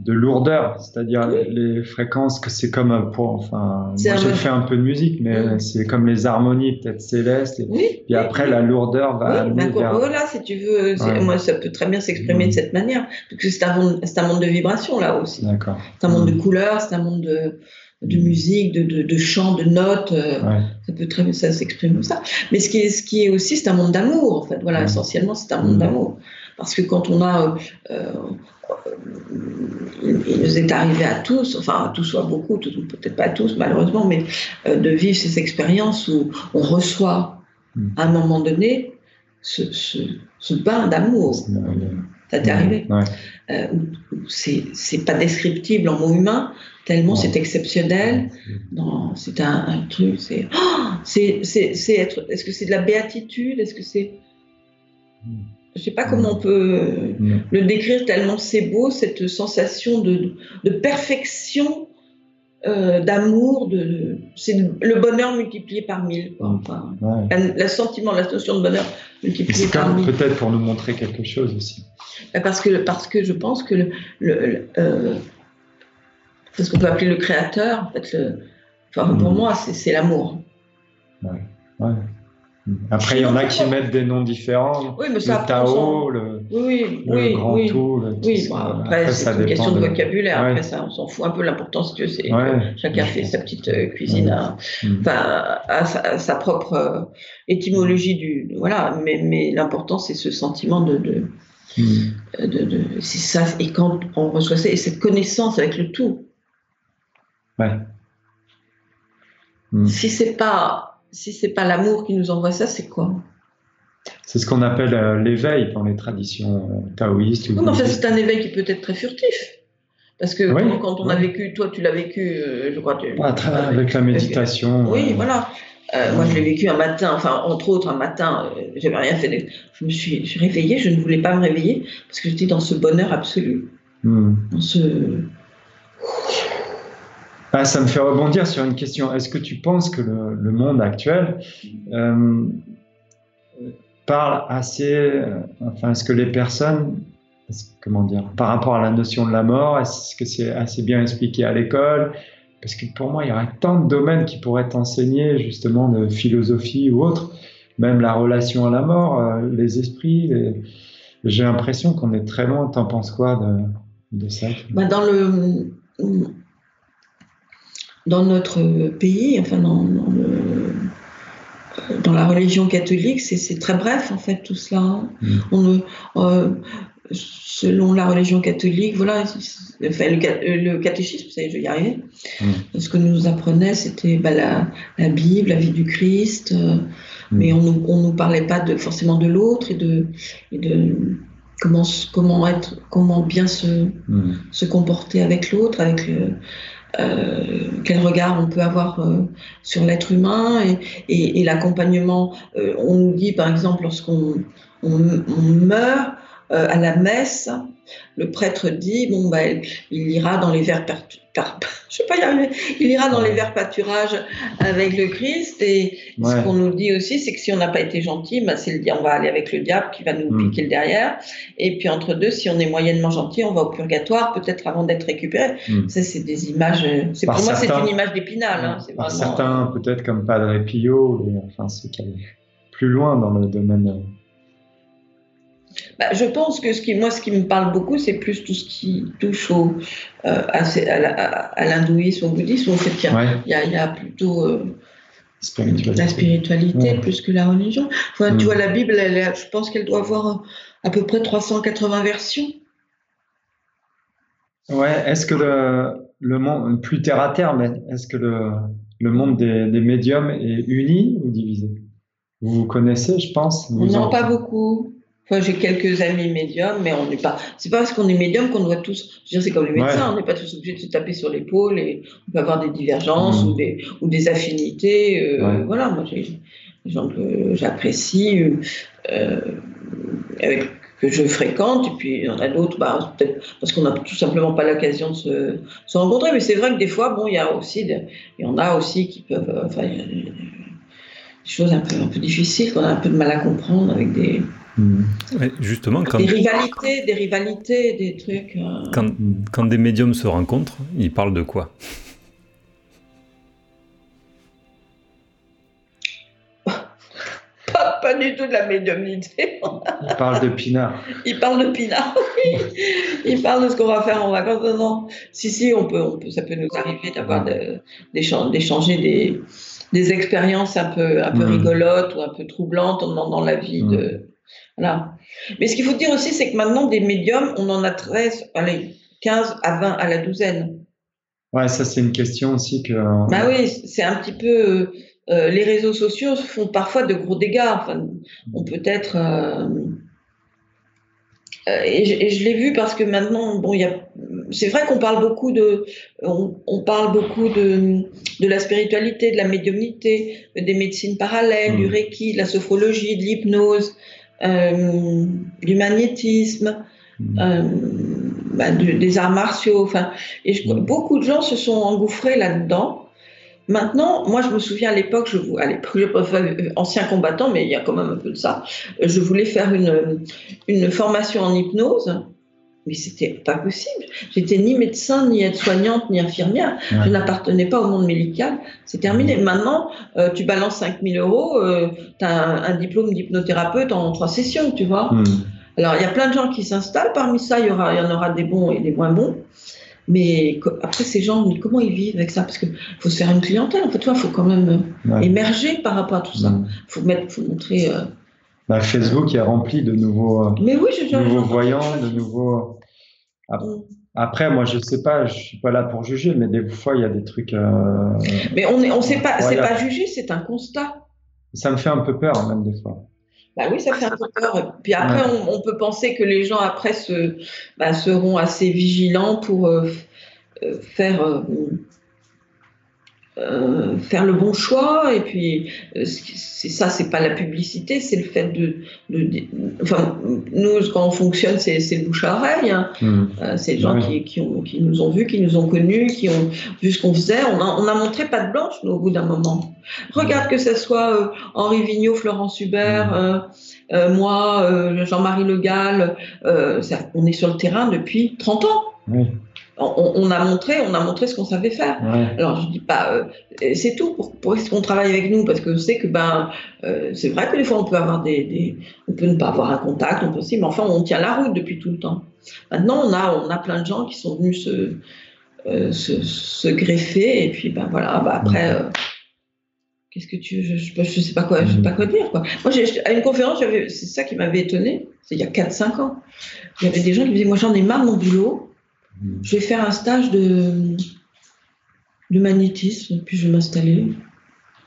de lourdeur, c'est-à-dire les fréquences que c'est comme pour, enfin, moi j'ai fait un peu de musique, mais c'est comme les harmonies peut-être célestes. Et, puis après la lourdeur va. Oui, Voilà, si tu veux, moi ça peut très bien s'exprimer de cette manière, parce que c'est un monde, c'est un monde de vibrations là aussi. D'accord. C'est un monde de couleurs, c'est un monde de de musique, de, de, de chants, de notes, euh, ça peut très bien ça s'exprime comme ça. Mais ce qui est, ce qui est aussi, c'est un monde d'amour en fait. Voilà, essentiellement, c'est un monde d'amour. Parce que quand on a, euh, il nous est arrivé à tous, enfin à tous soit beaucoup, peut-être pas à tous malheureusement, mais euh, de vivre ces expériences où on reçoit hmm. à un moment donné ce, ce, bain d'amour. Ça t'est arrivé euh, C'est pas descriptible en mots humains, tellement c'est exceptionnel. C'est un, truc, c'est. Oh, c'est être. Est-ce que c'est de la béatitude? Est-ce que c'est. Hmm. Je ne sais pas comment on peut le décrire tellement c'est beau, cette sensation de, de perfection, euh, d'amour, de, c'est le bonheur multiplié par mille. Enfin, Le sentiment, la notion de bonheur multiplié par mille. Peut-être pour nous montrer quelque chose aussi. Bah, parce que, parce que je pense que le, le, euh, ce qu'on peut appeler le créateur, en fait, enfin, pour mm. moi, c'est l'amour. Ouais. ouais. Après, il y en a qui mettent des noms différents. Oui, mais ça, le Tao, le, oui, le oui, Grand oui. Tout. oui, après, c'est une question de, vocabulaire. Après, ça, on s'en fout un peu. Tu veux, c'est chacun fait sa petite euh, cuisine à, mm. à, sa, propre euh, étymologie du. Voilà, mais, mais l'important, c'est ce sentiment de. de, mm. de, de c'est ça, et quand on reçoit ça, et cette connaissance avec le tout. Ouais. Mm. Si c'est pas si c'est pas l'amour qui nous envoie ça, c'est quoi? C'est ce qu'on appelle euh, l'éveil dans les traditions euh, taoïstes. non, en fait, c'est un éveil qui peut être très furtif. Parce que quand, on a vécu, toi tu l'as vécu, euh, je crois. Tu, avec la méditation. Oui, voilà. moi, je l'ai vécu un matin, enfin, entre autres, un matin, j'avais rien fait. Je me suis, je réveillée, je ne voulais pas me réveiller parce que j'étais dans ce bonheur absolu. Hmm. Dans ce ah, ça me fait rebondir sur une question. Est-ce que tu penses que le, monde actuel euh, parle assez, euh, enfin, est-ce que les personnes, comment dire, par rapport à la notion de la mort, est-ce que c'est assez bien expliqué à l'école? Parce que pour moi, il y aurait tant de domaines qui pourraient être enseignés, justement, de philosophie ou autre, même la relation à la mort, euh, les esprits, J'ai l'impression qu'on est très loin. T'en penses quoi de, de ça? Bah Dans le dans notre pays, enfin dans, dans, la religion catholique, c'est très bref en fait tout cela. Hein. Mm. On, euh, selon la religion catholique, voilà, enfin, le, catéchisme, ça y est, je vais y arriver. Mm. Ce que nous apprenait, c'était bah, la, la, Bible, la vie du Christ, euh, mm. mais on ne nous parlait pas de, forcément de l'autre et de, et de comment, comment, être, comment bien se, se comporter avec l'autre, avec le, euh, quel regard on peut avoir euh, sur l'être humain et, l'accompagnement. Euh, on nous dit par exemple lorsqu'on on, meurt à la messe, le prêtre dit bon bah il ira dans les verts je sais pas il ira dans les verts pâturages avec le Christ et ce qu'on nous dit aussi c'est que si on n'a pas été gentil bah, c'est le on va aller avec le diable qui va nous hmm. piquer le derrière. Et puis entre deux si on est moyennement gentil on va au purgatoire peut-être avant d'être récupéré. Hmm. ça c'est des images c'est pour moi c'est une image d'épinal hein, par certains peut-être comme Padre Pio enfin c'est plus loin dans le domaine euh, bah, je pense que ce qui, moi, ce qui me parle beaucoup, c'est plus tout ce qui touche au, euh, à, l'hindouisme, au bouddhisme. En fait, il y, a, y, a, plutôt euh, la spiritualité plus que la religion. Tu vois, la Bible, elle, je pense qu'elle doit avoir à peu près 380 versions. Ouais, est-ce que le, le, monde, plus terre à terre, mais est-ce que le, le monde des, des, médiums est uni ou divisé? Vous vous connaissez, je pense Non, pas beaucoup j'ai quelques amis médiums, mais on n'est pas. C'est pas parce qu'on est médium qu'on doit tous. Je veux dire, c'est comme les médecins, on n'est pas tous obligés de se taper sur l'épaule et on peut avoir des divergences mmh. ou, des, ou des affinités. Euh, Voilà, moi, j'ai des gens que j'apprécie, euh, avec, que je fréquente, et puis il y en a d'autres, bah, peut-être parce qu'on n'a tout simplement pas l'occasion de se, se, rencontrer. Mais c'est vrai que des fois, bon, il y a aussi, il y en a aussi qui peuvent. Euh, enfin, il y a des choses un peu, un peu difficiles qu'on a un peu de mal à comprendre avec des justement, quand... Des rivalités, des rivalités, des trucs. Euh. Quand, quand, des médiums se rencontrent, ils parlent de quoi? Pas, pas, du tout de la médiumnité. Ils parlent de pinard. Ils parlent de pinard, oui. Ils parlent de ce qu'on va faire en vacances. Non, si, si, on peut, on peut, ça peut nous arriver d'avoir d'échanger des, des expériences un peu, un peu mm. rigolotes ou un peu troublantes en demandant l'avis mm. de voilà. Mais ce qu'il faut dire aussi, c'est que maintenant, des médiums, on en a 13, allez, 15 à 20 à la douzaine. Ouais, ça, c'est une question aussi que. Bah oui, c'est un petit peu. Euh, les réseaux sociaux font parfois de gros dégâts. Enfin, on peut être. Euh, euh, et je, l'ai vu parce que maintenant, bon, il y a. C'est vrai qu'on parle beaucoup de, on, parle beaucoup de, de la spiritualité, de la médiumnité, des médecines parallèles, du mmh. reiki, de la sophrologie, de l'hypnose. Euh, du magnétisme, mmh. euh, bah, des arts martiaux. Enfin, et mmh. beaucoup de gens se sont engouffrés là-dedans. Maintenant, moi, je me souviens à l'époque, je, l'époque, je ancien combattant, mais il y a quand même un peu de ça. Je voulais faire une, une formation en hypnose mais c'était pas possible. J'étais ni médecin, ni aide-soignante, ni infirmière. Je n'appartenais pas au monde médical. C'est terminé. Mmh. Maintenant, euh, tu balances 5000 euros, euh, tu as un, diplôme d'hypnothérapeute en trois sessions, tu vois. Mmh. Alors, il y a plein de gens qui s'installent. Parmi ça, il y, aura, y en aura des bons et des moins bons. Mais après, ces gens, comment ils vivent avec ça? Parce qu'il faut se faire une clientèle. En fait, il faut quand même euh, émerger par rapport à tout ça. Il mmh. faut, mettre, faut montrer. Bah, Facebook est rempli de nouveaux, mais oui, je, nouveaux voyants, de nouveaux. Mm. Après, moi, je sais pas, je suis pas là pour juger, mais des fois, il y a des trucs. Euh, mais on est, on sait pas, c'est pas juger, c'est un constat. Ça me fait un peu peur, même des fois. Bah oui, ça fait un peu peur. Puis après, on, peut penser que les gens après se, bah, seront assez vigilants pour euh, euh, faire euh, faire le bon choix et puis euh, c'est ça c'est pas la publicité c'est le fait de, de, enfin nous quand on fonctionne c'est le bouche à oreille hein. mmh. euh, c'est les gens qui, qui, ont, qui, nous ont vus qui nous ont connus qui ont vu ce qu'on faisait on a, on a montré pas de blanche nous, au bout d'un moment regarde mmh. que ce soit Henri Vigneault Florence Hubert mmh. moi Jean-Marie Le Gall on est sur le terrain depuis 30 ans on, a montré, on a montré ce qu'on savait faire. Alors je dis pas, euh, c'est tout pour, pour qu'on travaille avec nous? Parce que je sais que ben euh, c'est vrai que des fois on peut avoir des, on peut ne pas avoir un contact, on peut aussi, mais enfin on tient la route depuis tout le temps. Maintenant on a on a plein de gens qui sont venus se euh, se, greffer et puis ben voilà, ben, après. Qu'est-ce que tu je, je, je, sais pas quoi, je sais pas quoi dire quoi. Moi, à une conférence, c'est ça qui m'avait étonné. C'est il y a 4-5 ans. Il y avait des gens qui me disaient, moi, j'en ai marre de mon boulot. Je vais faire un stage de, de magnétisme, puis je vais m'installer.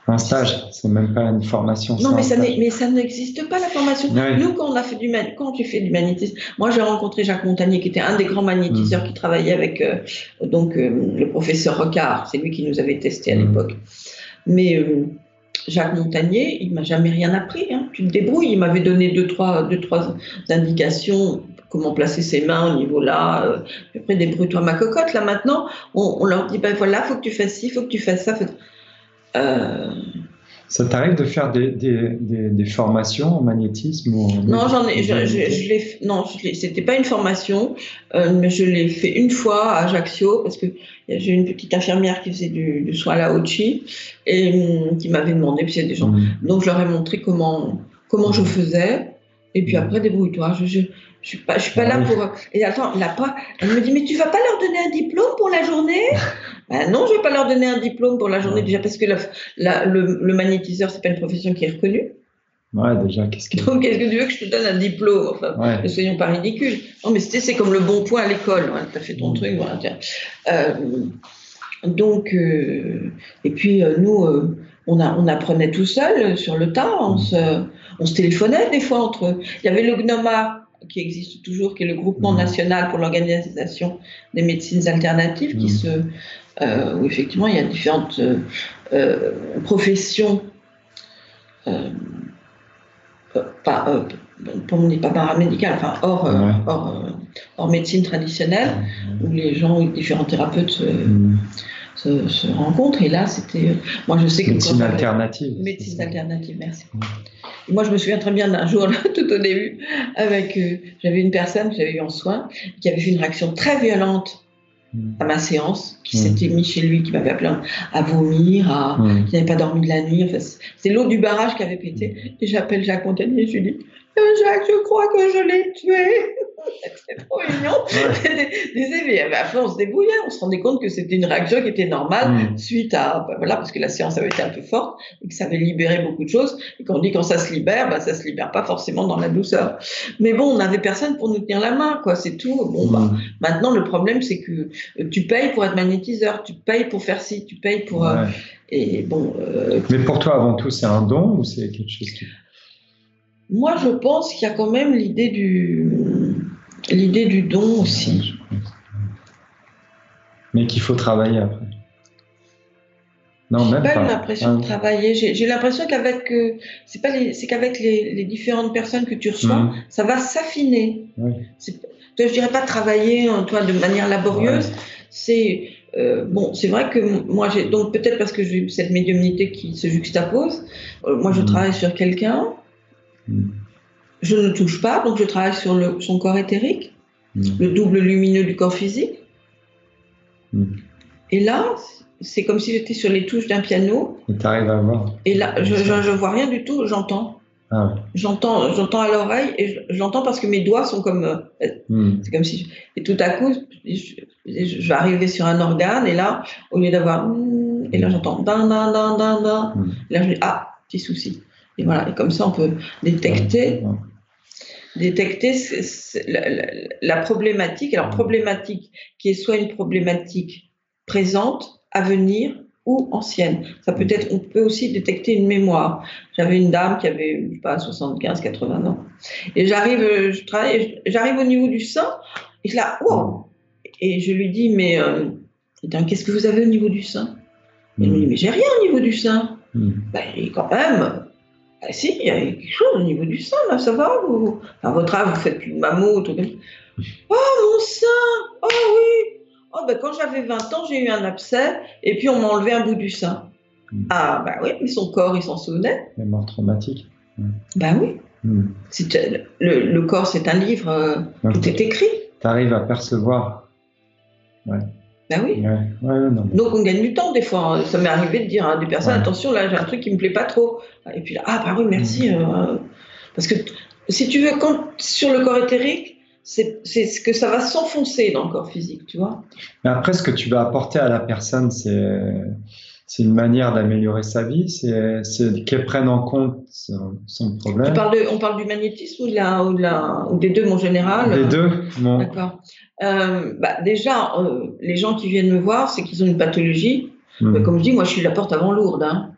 Un stage, c'est même pas une formation. Non, mais ça, mais ça, n'existe pas la formation. Nous, quand on a fait du quand tu fais du magnétisme, moi j'ai rencontré Jacques Montagnier, qui était un des grands magnétiseurs mm. qui travaillait avec euh, donc euh, le professeur Rocard. C'est lui qui nous avait testé à mm. l'époque. Mais euh, Jacques Montagnier, il m'a jamais rien appris. Hein. Tu te débrouilles. Il m'avait donné deux trois, deux, trois indications comment placer ses mains au niveau là. Euh, après, débrouille-toi ma cocotte. Là, maintenant, on, leur dit, ben voilà, faut que tu fasses ci, faut que tu fasses ça. Euh, ça t'arrive de faire des, des, des, formations en magnétisme Non, j'en ai, je, je, non, c'était pas une formation, euh, mais je l'ai fait une fois à Ajaccio parce que j'ai une petite infirmière qui faisait du, soin à la Ochi et hum, qui m'avait demandé, puis il y a des gens, mmh. donc je leur ai montré comment comment je mmh. faisais et puis mmh. après débrouille-toi. Je, je suis pas, je suis pas là pour. Et attends, elle pas. Elle me dit, mais tu vas pas leur donner un diplôme pour la journée? Ben Non, je vais pas leur donner un diplôme pour la journée déjà parce que la, le, le, magnétiseur c'est pas une profession qui est reconnue. Ouais, déjà, qu'est-ce que. Donc, qu'est-ce que tu veux que je te donne un diplôme? Enfin, ne soyons pas ridicules. Non, mais c'est comme le bon point à l'école. Voilà, tu as fait ton mm. truc, voilà, tiens. Euh, donc, euh, et puis euh, nous, on, a, on apprenait tout seul sur le tas. On, mm. se, on se téléphonait des fois entre eux. Il y avait le GNOMA qui existe toujours, qui est le groupement mmh. national pour l'organisation des médecines alternatives, qui mmh. se, euh, où effectivement il y a différentes euh, euh, professions, pas, pour n'est pas paramédical, enfin hors, hors, hors, médecine traditionnelle, mmh. où les gens, différents thérapeutes se, rencontrent. Et là, c'était. Moi, je sais que. Médecine alternative. Médecine alternative, merci. moi, je me souviens très bien d'un jour, tout au début, avec. Euh, j'avais une personne que j'avais eu en soin, qui avait fait une réaction très violente hmm. à ma séance, qui hmm. s'était mis chez lui, qui m'avait appelé à vomir, à, qui n'avait pas dormi de la nuit. Enfin, c'est l'eau du barrage qui avait pété. Et j'appelle Jacques Montagnier et je lui dis Jacques, je crois que je l'ai tué. C'était trop mignon. des, à la fin, on se débrouillait, on se rendait compte que c'était une réaction qui était normale mm. suite à, bah, voilà, parce que la séance avait été un peu forte et que ça avait libéré beaucoup de choses. Et quand on dit quand ça se libère, bah, ça se libère pas forcément dans la douceur. Mais bon, on n'avait personne pour nous tenir la main, quoi, c'est tout. Bon, bah, mm. maintenant, le problème, c'est que euh, tu payes pour être magnétiseur, tu payes pour faire ci, tu payes pour. Euh, et bon. Euh, Mais pour toi, avant tout, c'est un don ou c'est quelque chose qui. Moi, je pense qu'il y a quand même l'idée du, l'idée du don aussi. Mais qu'il faut travailler après. Non, même pas. pas l'impression de travailler. J'ai l'impression qu'avec euh, c'est pas c'est qu'avec les, différentes personnes que tu reçois, mmh. ça va s'affiner. Oui. Je dirais pas travailler hein, toi de manière laborieuse. C'est euh, bon, c'est vrai que moi j'ai donc peut-être parce que j'ai cette médiumnité qui se juxtapose. Euh, moi, je mmh. travaille sur quelqu'un Mm. Je ne touche pas, donc je travaille sur le, son corps éthérique, mm. le double lumineux du corps physique. Mm. Et là, c'est comme si j'étais sur les touches d'un piano. Et à voir. Et là, je, je, vois rien du tout, j'entends. Ah j'entends, j'entends à l'oreille et j'entends parce que mes doigts sont comme, euh, c'est comme si, et tout à coup, je, vais arriver sur un organe et là, au lieu d'avoir, et là j'entends, et là je dis, ah, petit souci. Et voilà, et comme ça, on peut détecter, détecter la, problématique. Alors, problématique qui est soit une problématique présente, à venir ou ancienne. Ça peut être, on peut aussi détecter une mémoire. J'avais une dame qui avait, je sais pas, 75, 80 ans. Et j'arrive, je travaille, j'arrive au niveau du sein, et là, oh Et je lui dis, mais, euh, qu'est-ce que vous avez au niveau du sein? Elle me dit, mais j'ai rien au niveau du sein. Mm. Ben, quand même, ah, si, il y a quelque chose au niveau du sein, là, ça va vous... À votre âge, vous faites une mammouth. Oh, mon sein Oh oui Oh, ben, quand j'avais 20 ans, j'ai eu un abcès et puis on m'a enlevé un bout du sein. Hmm. Ah, ben oui, mais son corps, il s'en souvenait. mort traumatique. Ben oui. Hmm. Le, le, corps, c'est un livre, euh, tout est écrit. Tu arrives à percevoir Ouais. Ben oui. Ouais, ouais, non, mais- Donc on gagne du temps des fois. hein. Ça m'est arrivé de dire à des personnes Ouais. attention là j'ai un truc qui me plaît pas trop. Et puis là ah bah oui merci. Mm. euh, parce que si tu veux quand sur le corps éthérique c'est ce que ça va s'enfoncer dans le corps physique tu vois. Mais après, ce que tu vas apporter à la personne, c'est c'est une manière d'améliorer sa vie, c'est qu'elle prenne en compte son, son Tu problème. parles de, on parle du magnétisme ou, de la, ou, de la, ou des deux mon général? Les euh, deux, bon, D'accord. Euh, bah, déjà, euh, les gens qui viennent me voir, c'est qu'ils ont une pathologie. Mais Comme je dis, moi, je suis la porte avant lourde. Hein.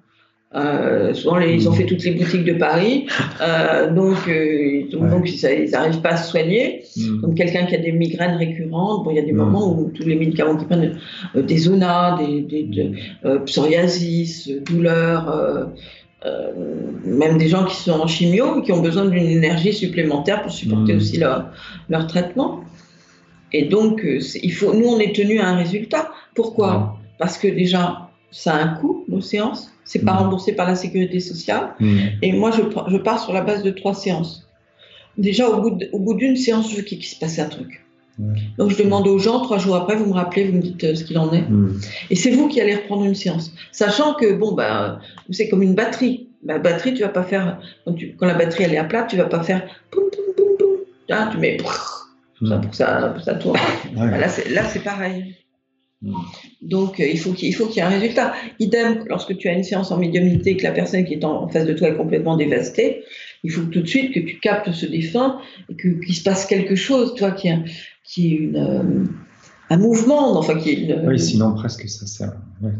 Euh, souvent, les- ils ont fait toutes les boutiques de Paris, euh, donc, euh, donc, Ouais. donc, ils n'arrivent pas à se soigner. hmm, Comme quelqu'un qui a des migraines récurrentes, bon, il y a des Mm. moments où tous les médicaments qu'ils prennent, des zonas, des, des, de- psoriasis, douleurs, même des gens qui sont en chimio, qui ont besoin d'une énergie supplémentaire pour supporter Mm. aussi leur, leur traitement. Et donc, euh, il faut, nous, on est tenu à un résultat. Pourquoi Parce que déjà, ça a un coût, nos séances. C'est pas Mm. remboursé par la sécurité sociale. Et moi, je, pars sur la base de trois séances. Déjà, au bout d'une séance, je veux qu'il se passe un truc. Donc, je demande aux gens, trois jours après, vous me rappelez, vous me dites euh, ce qu'il en est. Et c'est vous qui allez reprendre une séance. Sachant que, bon, bah, c'est comme une batterie. La batterie, tu vas pas faire, quand, tu- quand la batterie elle est à plat, tu vas pas faire poum, poum, poum, poum. Hein, tu mets pour ça, hmm, pour que ça, pour que ça tourne. ouais, Là, c'est, pareil. hmm, Donc, euh, il faut qu'il y ait un résultat. Idem, lorsque tu as une séance en médiumnité et que la personne qui est en, en face de toi est complètement dévastée, il faut tout de suite que tu captes ce défunt et que- qu'il se passe quelque chose, toi, qui est, qui est une, euh, un mouvement, enfin, qui est une. Oui, sinon presque ça sert. Ouais.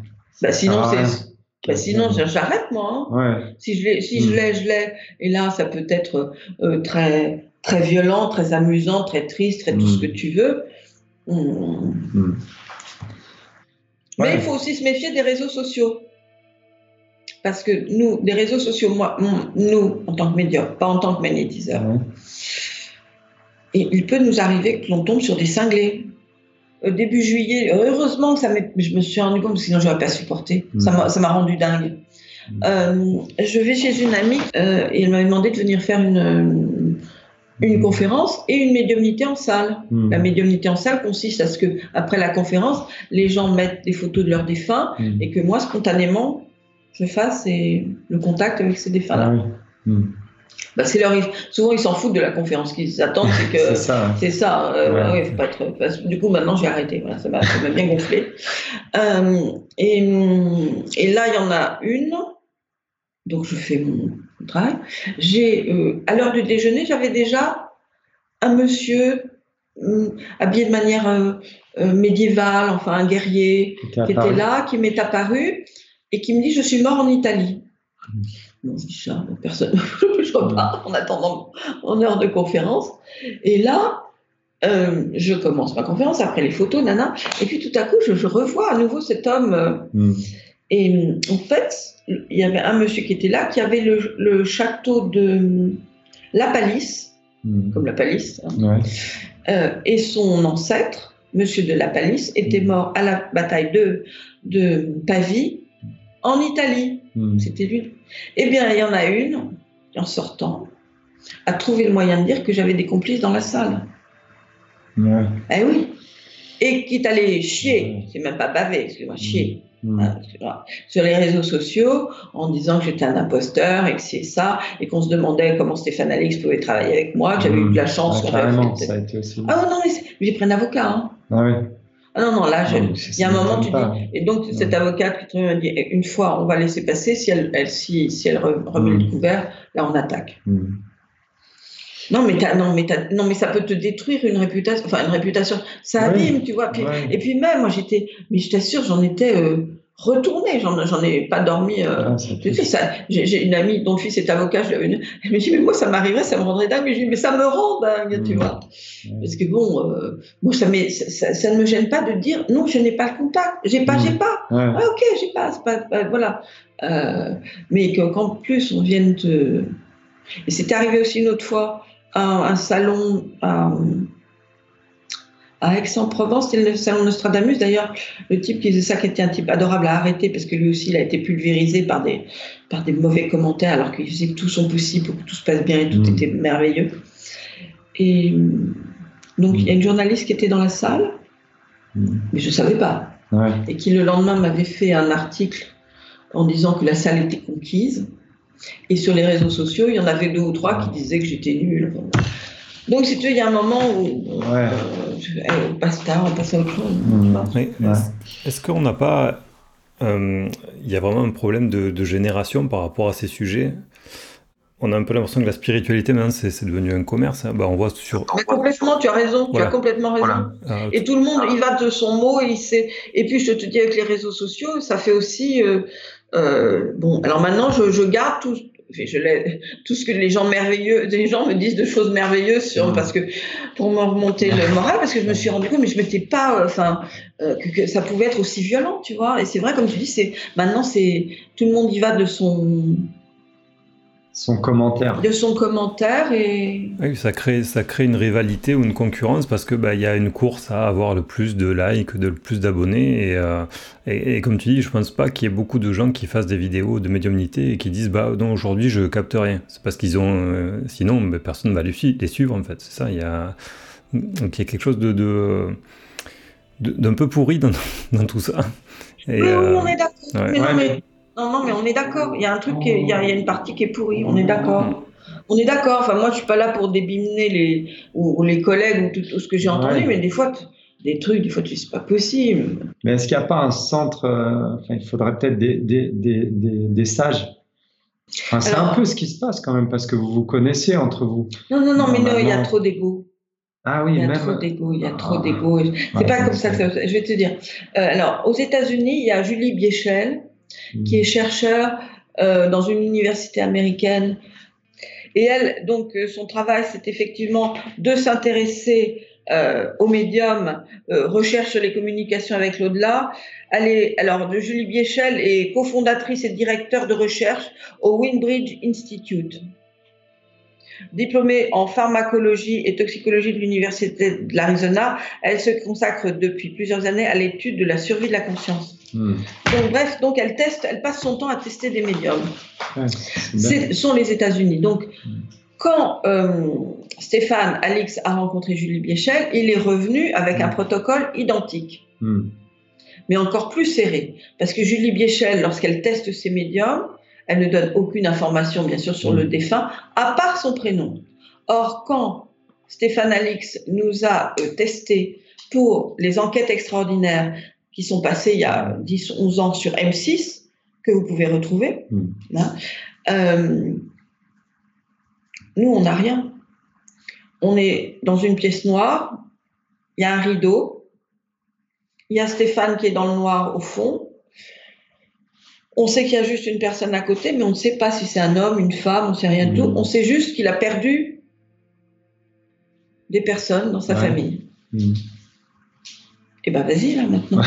bah, sinon, Ah, c'est. bah, sinon, j'arrête, moi. hein. Ouais, Si je l'ai, si je Mm. l'ai, je l'ai. Et là, ça peut être euh, très, très violent, très amusant, très triste, très tout Mm. ce que tu veux. Mm. hmm. Mais il faut aussi se méfier des réseaux sociaux. Parce que nous, des réseaux sociaux, moi, nous, en tant que médium, pas en tant que magnétiseur, et il peut nous arriver que l'on tombe sur des cinglés. Au début juillet, heureusement que ça je me suis rendu compte, sinon j'aurais pas supporté. Mm. Ça m'a- m'a rendu dingue. Mm. Euh, je vais chez une amie euh, et elle m'avait demandé de venir faire une, une conférence et une médiumnité en salle. Hmm, La médiumnité en salle consiste à ce que, après la conférence, les gens mettent des photos de leurs défunts hmm. et que moi, spontanément, je fasse et le contact avec ces défunts-là. Ah oui. Bah, c'est leur... Souvent, ils s'en foutent de la conférence. Ce qu'ils attendent, c'est que. C'est ça. ouais. C'est ça, euh, Ouais. ouais, faut pas être. parce que Du coup, maintenant, j'ai arrêté. Voilà, ça m'a ça m'a bien gonflé. Euh, et, et là, il y en a une. Donc, je fais mon J'ai, euh, à l'heure du déjeuner, j'avais déjà un monsieur hum, habillé de manière euh, euh, médiévale, enfin un guerrier, Qui était qui était apparu. là, qui m'est apparu et qui me dit Je suis mort en Italie. Mm. Non, je dis ça, personne. je repars en attendant mon heure de conférence. Et là, euh, je commence ma conférence après les photos, nana. Et puis tout à coup, je, je revois à nouveau cet homme. euh, Hmm. Et euh, en fait, il y avait un monsieur qui était là, qui avait le, le château de La Palisse, Hmm. comme La Palisse, hein, Ouais. euh, et son ancêtre, Monsieur de la Palisse, était Mhm. mort à la bataille de, de Pavie en Italie. Hmm. C'était lui. Eh bien, il y en a une, en sortant, a trouvé le moyen de dire que j'avais des complices dans la salle. Ouais. Eh oui. Et qui est allé chier, c'est même pas baver, excuse-moi, chier, Excuse-moi, sur les réseaux sociaux en disant que j'étais un imposteur et que c'est ça, et qu'on se demandait comment Stéphane Alix pouvait travailler avec moi, que j'avais eu de la chance. Ah, carrément, fait- ça a été aussi. Ah non, mais j'ai pris un avocat. Hein. Ah oui. Ah non, non, là, je- il y a un moment, tu pas. dis. Et donc, cette avocate qui m'a dit une fois, on va laisser passer. Si elle, elle- si, si elle re- remet Mm. le couvert, là, on attaque. Non, mais, non, mais non, mais ça peut te détruire une réputation. Enfin, une réputation, ça Oui. abîme, tu vois. Puis- Ouais. Et puis même, moi, j'étais. Mais je t'assure, j'en étais euh, retournée. J'en, j'en ai pas dormi. euh, Ah, j'ai, une amie dont le fils est avocat, je dit, elle me dit, mais moi, ça m'arriverait, ça me rendrait dingue. Mais je lui dis, mais ça me rend dingue, tu Mm. vois. Ouais. Parce que bon, euh, moi, ça, ça, ça- ça ne me gêne pas de dire, non, je n'ai pas le contact. J'ai pas, Mm. j'ai pas. Ouais. Ah, ok, j'ai pas, c'est pas, pas- voilà. Euh, mais que- qu'en plus on vienne te. Et c'est arrivé aussi une autre fois à un salon à, à Aix-en-Provence, c'était le salon Nostradamus. D'ailleurs, le type qui faisait ça, qui était un type adorable, a arrêté parce que lui aussi, il a été pulvérisé par des, par des mauvais commentaires alors qu'il faisait tout son possible pour que tout se passe bien et tout Mm. était merveilleux. Et donc, il y a une journaliste qui était dans la salle mais je ne savais pas. Et qui le lendemain m'avait fait un article en disant que la salle était conquise. Et sur les réseaux sociaux, il y en avait deux ou trois qui disaient que j'étais nulle. Donc, si tu veux, il y a un moment où ouais. euh, on passe tard, on passe à autre chose. Mmh. Est-ce qu'on n'a pas. Euh, il y a vraiment un problème de, de, génération par rapport à ces sujets? On a un peu l'impression que la spiritualité maintenant c'est devenu un commerce. Hein. Bah, on voit sur. Mais complètement, tu as raison, tu as complètement raison. Ah, et tout le monde, il va de son mot, et il sait. Et puis je te dis avec les réseaux sociaux, ça fait aussi. Euh, euh, bon, alors maintenant je, je garde tout, je tout ce que les gens merveilleux, les gens me disent de choses merveilleuses sur, mmh. parce que pour me remonter le moral, parce que je me suis rendu compte, mais je m'étais pas, euh, enfin, que, que, ça pouvait être aussi violent, tu vois. Et c'est vrai, comme tu dis, c'est maintenant c'est tout le monde y va de son son commentaire. De son commentaire et. Oui, ça crée, ça crée une rivalité ou une concurrence parce que bah il y a une course à avoir le plus de likes, de le plus d'abonnés et, euh, et, comme tu dis, je pense pas qu'il y ait beaucoup de gens qui fassent des vidéos de médiumnité et qui disent bah non aujourd'hui je capte rien. C'est parce qu'ils ont, euh, sinon bah, personne ne va les suivre en fait. C'est ça. Il y a donc il y a quelque chose de, de d'un peu pourri dans, dans tout ça. Et, oui, euh, on est d'accord. mais... Non, non, mais on est d'accord. Il y a un truc, il, y a, une partie qui est pourrie. On est d'accord. Mm. On est d'accord. Enfin, moi, je suis pas là pour débiminer les ou, les collègues ou tout, ce que j'ai entendu, mais des fois, des trucs, des fois, tu c'est pas possible. Mais est-ce qu'il n'y a pas un centre euh, enfin, Il faudrait peut-être des, des, des, des, sages. Enfin, c'est un peu ce qui se passe quand même parce que vous vous connaissez entre vous. Non, non, non, mais non, il y a trop d'ego. Ah oui, il y a trop d'ego, il y a trop ah. d'ego. C'est pas comme ça que ça, je vais te dire. Euh, alors, aux États-Unis, il y a Julie Biechel, qui est chercheur euh, dans une université américaine. Et elle, donc, euh, son travail, c'est effectivement de s'intéresser euh, au médium, euh, recherche sur les communications avec l'au-delà. Elle est, alors, Julie Biechel est cofondatrice et directeur de recherche au Winbridge Institute. Diplômée en pharmacologie et toxicologie de l'Université de l'Arizona, elle se consacre depuis plusieurs années à l'étude de la survie de la conscience. Hmm. Donc, bref, donc elle teste, elle passe son temps à tester des médiums. Ce sont les États-Unis. Donc, hmm. quand euh, Stéphane Alix a rencontré Julie Biechel, il est revenu avec un hmm. protocole identique, mais encore plus serré. Parce que Julie Biechel, lorsqu'elle teste ses médiums, elle ne donne aucune information, bien sûr, sur le défunt, à part son prénom. Or, quand Stéphane Alix nous a euh, testé pour les enquêtes extraordinaires qui sont passées il y a 10, 11 ans sur M6, que vous pouvez retrouver, hmm. hein, euh, nous, on n'a rien. On est dans une pièce noire, il y a un rideau, il y a Stéphane qui est dans le noir au fond, on sait qu'il y a juste une personne à côté, mais on ne sait pas si c'est un homme, une femme, on ne sait rien du tout. Mm. On sait juste qu'il a perdu des personnes dans sa famille. Mm. Eh ben vas-y là maintenant.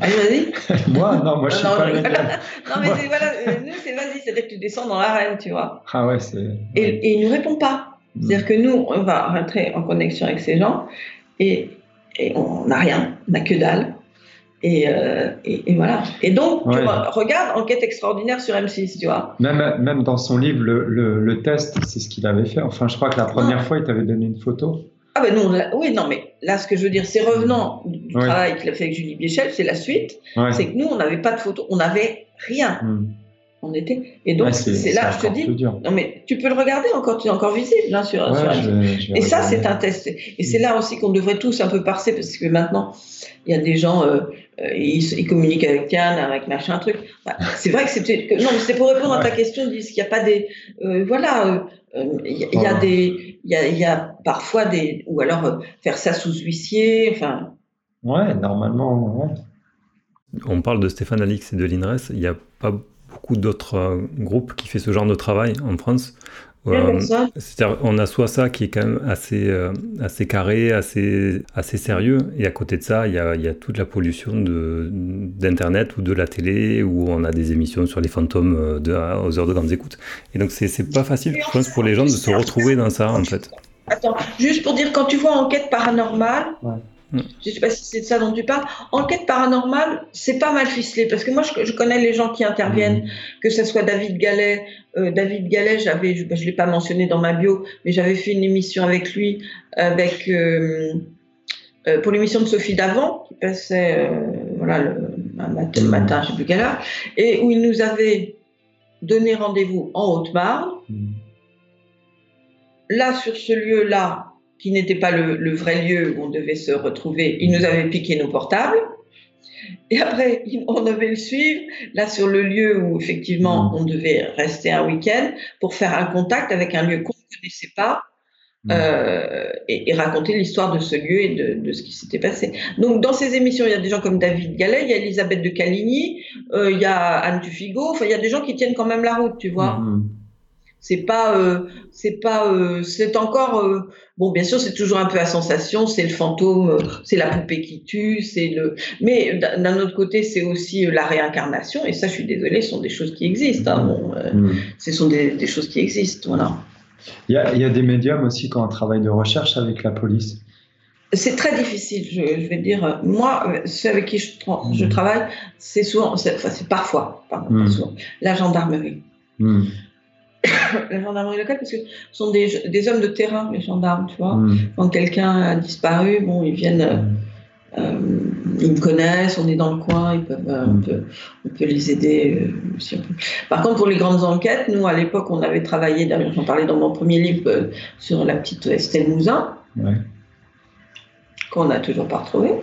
Allez vas-y. moi non, moi je suis pas Non mais voilà, euh, nous c'est vas-y, c'est-à-dire que tu descends dans l'arène, tu vois. Ah ouais c'est. Et, et il ne répond pas. Mm. C'est-à-dire que nous on va rentrer en connexion avec ces gens et, et on n'a rien, on n'a que dalle. Euh, et, et, voilà. Et donc, tu regarde Enquête extraordinaire sur M6, tu vois. Même, même dans son livre, le, le, test, c'est ce qu'il avait fait. Enfin, je crois que la première fois, il t'avait donné une photo. Ah ben non, oui, non, mais là, ce que je veux dire, c'est revenant du travail qu'il a fait avec Julie Biechel, c'est la suite. C'est que nous, on n'avait pas de photo, on n'avait rien. Hmm on était. Et donc, c'est là, je te dis, non, mais tu peux le regarder encore, tu es encore visible, hein, sur, Et ça, c'est un test. Et c'est là aussi qu'on devrait tous un peu passer, parce que maintenant, il y a des gens, euh, euh, ils, communiquent avec Cannes, avec machin, truc. Bah, c'est vrai que c'était. Non, mais c'est pour répondre à ta question, ils disent qu'il n'y a pas des. Euh, voilà, il y, a des. Il y a, parfois des. Ou alors faire ça sous huissier, enfin. Ouais, normalement, On parle de Stéphane Alix et de l'INRES, il n'y a pas beaucoup d'autres euh, groupes qui fait ce genre de travail en France. Euh, c'est-à-dire, on a soit ça qui est quand même assez, euh, assez carré, assez, assez sérieux, et à côté de ça, il y a, y a, toute la pollution d'Internet ou de la télé, où on a des émissions sur les fantômes de, aux heures de grandes écoutes. Et donc, c'est pas facile, je pense, pour les gens de se retrouver dans ça, en fait. Attends, juste pour dire, quand tu vois Enquête paranormale, je ne sais pas si c'est de ça dont tu parles. Enquête paranormale, c'est pas mal ficelé parce que moi, je, connais les gens qui interviennent, mm. que ce soit David Gallet. Euh, David Gallet, j'avais, je ne l'ai pas mentionné dans ma bio, mais j'avais fait une émission avec lui, avec euh, euh, pour l'émission de Sophie Davant, qui passait voilà, le, matin, le matin, je ne sais plus quelle heure, et où il nous avait donné rendez-vous en Haute-Marne. Mm. Là, sur ce lieu-là, qui n'était pas le, vrai lieu où on devait se retrouver, il nous avait piqué nos portables. Et après, on devait le suivre, là, sur le lieu où, effectivement, mm. on devait rester un week-end pour faire un contact avec un lieu qu'on ne connaissait pas, Mm. Euh, et, raconter l'histoire de ce lieu et de, ce qui s'était passé. Donc, dans ces émissions, il y a des gens comme David Gallet, il y a Elisabeth de Caligny, euh, il y a Anne Tufigo, enfin, il y a des gens qui tiennent quand même la route, tu vois. Mm. C'est pas, euh, c'est pas, c'est encore, bon, bien sûr, c'est toujours un peu à sensation, c'est le fantôme, c'est la poupée qui tue, c'est le, mais d'un autre côté, c'est aussi la réincarnation, et ça, je suis désolée, ce sont des choses qui existent, hein, bon, ce sont des, des choses qui existent, voilà. Il y, a, des médiums aussi qui ont un travail de recherche avec la police. C'est très difficile, je, vais dire. Moi, ceux avec qui je, je mmh. travaille, c'est souvent, c'est parfois, pardon, pas mmh. souvent, la gendarmerie. Mmh. la gendarmerie locale, parce que ce sont des, des, hommes de terrain, les gendarmes, tu vois. Quand quelqu'un a disparu, bon, ils viennent euh, ils me connaissent, on est dans le coin, ils peuvent, euh, on, peut, on, peut, les aider. Euh, Par contre, pour les grandes enquêtes, nous, à l'époque, on avait travaillé, d'ailleurs, j'en parlais dans mon premier livre, sur la petite Estelle Mouzin, qu'on n'a toujours pas retrouvée,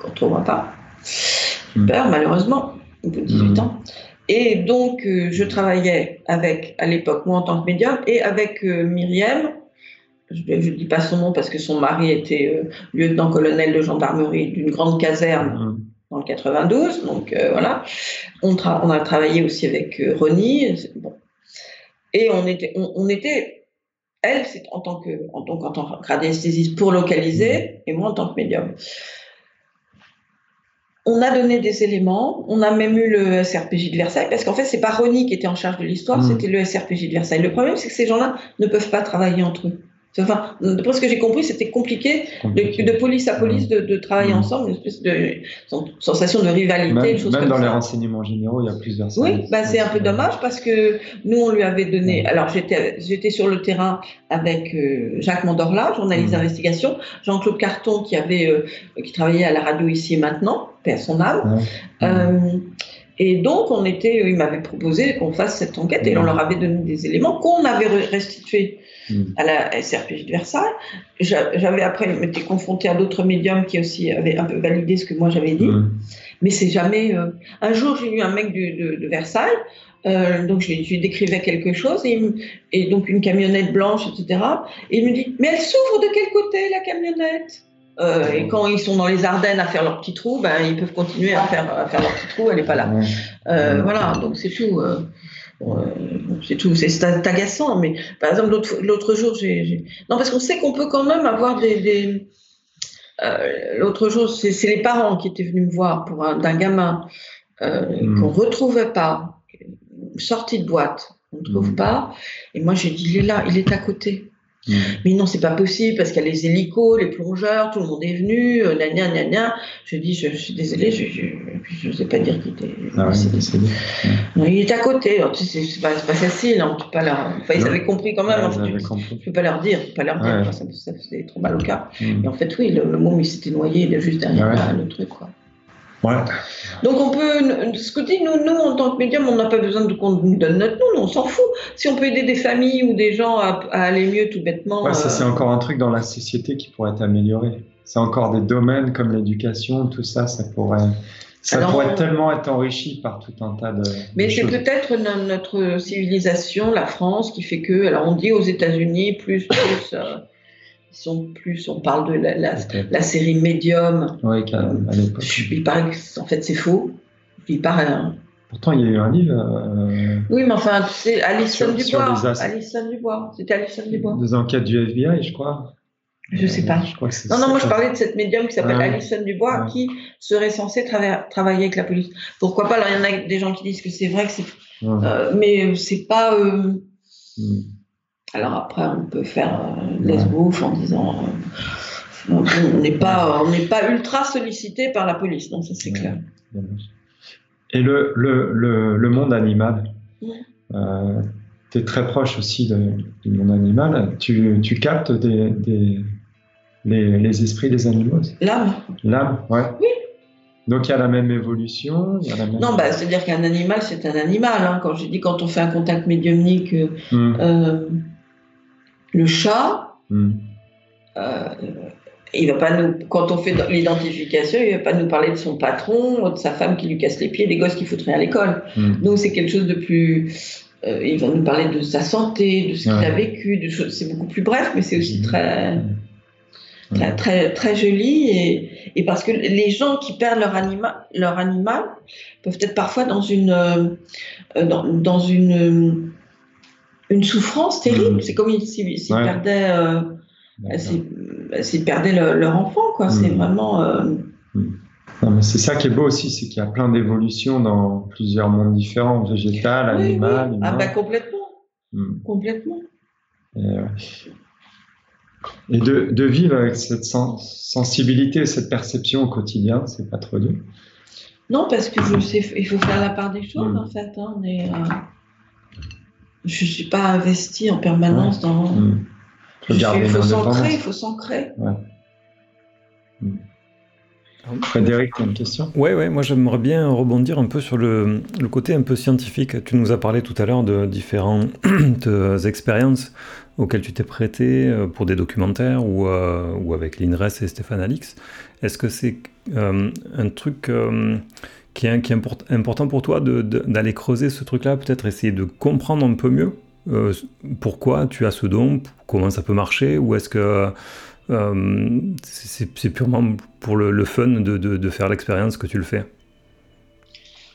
qu'on ne trouvera pas. Super, malheureusement, au bout de 18 mm. ans. Et donc, je travaillais avec, à l'époque, moi en tant que médium, et avec Myriam, je ne dis pas son nom parce que son mari était euh, lieutenant-colonel de gendarmerie d'une grande caserne mmh. dans le 92. Donc euh, voilà. On, on, a travaillé aussi avec euh, Ronnie. Bon. Et on était, on, était elle, c'est en tant que, en, tant qu'anesthésiste pour localiser, et moi en tant que médium. On a donné des éléments, on a même eu le SRPJ de Versailles, parce qu'en fait, c'est pas Ronnie qui était en charge de l'histoire, mmh. c'était le SRPJ de Versailles. Le problème, c'est que ces gens-là ne peuvent pas travailler entre eux. Enfin, d'après ce que j'ai compris, c'était compliqué, De, police à police de, travailler mmh. ensemble, une espèce de sensation de rivalité. Même, même dans les renseignements généraux, il y a plusieurs. Oui, bah, c'est un peu dommage parce que nous, on lui avait donné. Alors, j'étais sur le terrain avec euh, Jacques Mandorla, journaliste mmh. d'investigation, Jean-Claude Carton, qui, avait, euh, qui travaillait à la radio ici et maintenant, paix à son âme. Euh, et donc, on était, il m'avait proposé qu'on fasse cette enquête et on leur avait donné des éléments qu'on avait restitués à la SRPJ de Versailles. J'avais après été confronté à d'autres médiums qui aussi avaient un peu validé ce que moi j'avais dit. Mais c'est jamais. Euh, un jour, j'ai eu un mec de, Versailles. Euh, donc je lui, décrivais quelque chose et, et, donc une camionnette blanche, etc. Et il me dit mais elle s'ouvre de quel côté la camionnette? Euh, et quand ils sont dans les Ardennes à faire leur petit trou, ben, ils peuvent continuer à faire, à faire leur petit trou, elle n'est pas là. Euh, voilà, donc c'est tout. C'est tout, c'est agaçant, mais par exemple, l'autre jour, j'ai. Non, parce qu'on sait qu'on peut quand même avoir des. Euh, l'autre jour, c'est les parents qui étaient venus me voir pour d'un gamin euh, hmm. qu'on ne retrouvait pas, sorti de boîte, on ne trouve hmm. pas. Et moi, j'ai dit, il est là, il est à côté. Mm. Mais non, c'est pas possible parce qu'il y a les hélicos, les plongeurs, tout le monde est venu, euh, gna gna gna Je dis, je, suis désolée, je ne sais pas dire qu'il était ah il est à côté. C'est pas, pas facile, hein, pas leur... enfin, ils avaient compris quand même. je ne peux pas leur dire, pas leur dire, ça, ça, faisait trop mal au cas. Mm. Et en fait, oui, le, le môme, il s'était noyé, il est juste derrière le truc. Quoi. Donc on peut, ce que dit nous, nous en tant que médium, on n'a pas besoin de qu'on nous donne notre nom, on s'en fout. Si on peut aider des familles ou des gens à, aller mieux tout bêtement. Ouais, ça c'est euh, encore un truc dans la société qui pourrait être amélioré. C'est encore des domaines comme l'éducation, tout ça, ça pourrait. Ça pourrait tellement être enrichi par tout un tas de. Mais c'est peut-être notre civilisation, la France, qui fait que. Alors on dit aux États-Unis plus plus. Euh, sont plus, on parle de la, la, série Medium. Oui. Il paraît que, en fait, c'est faux. Il paraît. Hein. Pourtant, il y a eu un livre. Euh, oui, mais enfin, c'est Alison Dubois. Alison Dubois. C'était Alison Dubois. Des enquêtes du FBI, je crois. Je sais pas. Je crois que non, non, moi je parlais de cette médium qui s'appelle ah Alison Dubois qui serait censée travailler avec la police. Pourquoi pas Alors il y en a des gens qui disent que c'est vrai que c'est. Euh, mais c'est pas. Euh, hmm. Alors après, on peut faire euh, en disant euh, on n'est pas, on n'est pas ultra sollicité par la police, non, ça c'est clair. Et le, le, le, monde animal, euh, tu es très proche aussi du monde animal. Tu, tu captes des, des, les, les esprits des animaux. L'âme. L'âme, ouais. Oui. Donc il y a la même évolution. Il y a la même... Non, bah, c'est-à-dire qu'un animal, c'est un animal. Hein. Quand je dis quand on fait un contact médiumnique, euh, Hmm, euh, le chat, hmm. euh, il va pas nous, quand on fait l'identification, il va pas nous parler de son patron, de sa femme qui lui casse les pieds, des gosses qui foutent rien à l'école. Hmm. Donc c'est quelque chose de plus. euh, il va nous parler de sa santé, de ce qu'il a vécu, de choses. C'est beaucoup plus bref, mais c'est aussi Mhm. très, très, très, très joli. Et, et parce que les gens qui perdent leur, anima, leur animal peuvent être parfois dans une, euh, dans, dans une, une souffrance terrible. Mhm. C'est comme s'ils Ouais. perdaient, euh, D'accord. s'ils- s'ils perdaient le- leur enfant. quoi. C'est Mhm. vraiment. euh, mais c'est ça qui est beau aussi, c'est qu'il y a plein d'évolutions dans plusieurs mondes différents, végétal, oui, oui. animal, Ah bah complètement, complètement. Et, euh, et de, de vivre avec cette sen- sensibilité, cette perception au quotidien, c'est pas trop dur. Non, parce que je sais, il faut faire la part des choses, en fait. Hein, mais, euh, je ne suis pas investie en permanence dans. Faut Je suis- garder il faut s'ancrer, il faut s'ancrer. Frédéric, tu as une question? Ouais, ouais, moi j'aimerais bien rebondir un peu sur le, le côté un peu scientifique. Tu nous as parlé tout à l'heure de différentes euh, expériences auxquelles tu t'es prêté euh, pour des documentaires ou, euh, ou avec l'INRES et Stéphane Alix. Est-ce que c'est euh, un truc euh, qui est, qui est import- important pour toi d'aller creuser ce truc-là, peut-être essayer de comprendre un peu mieux euh, pourquoi tu as ce don, comment ça peut marcher, ou est-ce que euh, c'est purement pour le, le fun de, de- de faire l'expérience que tu le fais?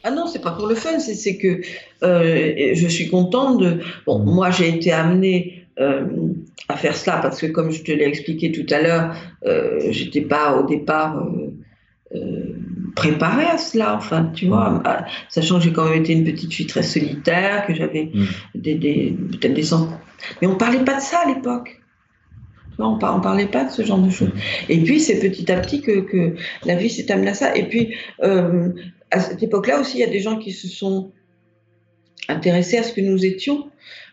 Ah non, c'est pas pour le fun, c'est que euh, je suis contente de. Bon, Mm. moi j'ai été amenée euh, à faire cela parce que, comme je te l'ai expliqué tout à l'heure, j'étais pas au départ préparée à cela. Enfin, tu vois, à- sachant que j'ai quand même été une petite fille très solitaire, que j'avais Mm. des, des- peut-être des cent- Mais on parlait pas de ça à l'époque. On, on parlait pas de ce genre de choses. Et puis c'est petit à petit que, que la vie s'est amenée à ça. Et puis euh, à cette époque-là aussi, il y a des gens qui se sont intéressés à ce que nous étions,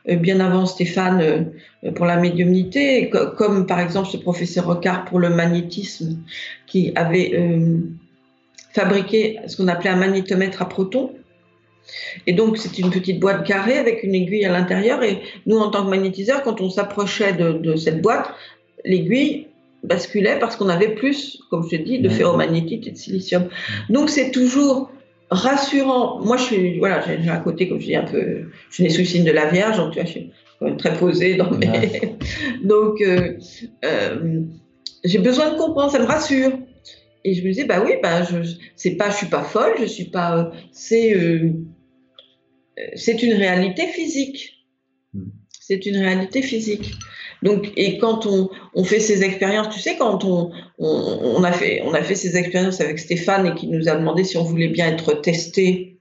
euh, bien avant Stéphane euh, pour la médiumnité, co- comme par exemple ce professeur Rocard pour le magnétisme, qui avait euh, fabriqué ce qu'on appelait un magnétomètre à protons. Et donc, c'est une petite boîte carrée avec une aiguille à l'intérieur. Et nous, en tant que magnétiseurs, quand on s'approchait de, de cette boîte, l'aiguille basculait parce qu'on avait plus, comme je te dis, de ferromagnétite et de silicium. Donc, c'est toujours rassurant. Moi, je suis, voilà, j'ai un côté, comme je dis, un peu, je suis née sous le signe de la Vierge, donc tu vois, je suis quand même très posée dans mes. Donc, euh, euh, j'ai besoin de comprendre, ça me rassure. Et je me disais, bah oui, bah, je, pas, je suis pas folle, je suis pas, euh, c'est, euh, c'est une réalité physique. Mm. C'est une réalité physique. Donc, et quand on, on fait ces expériences, tu sais, quand on, on, on a fait, on a fait ces expériences avec Stéphane et qui nous a demandé si on voulait bien être testé.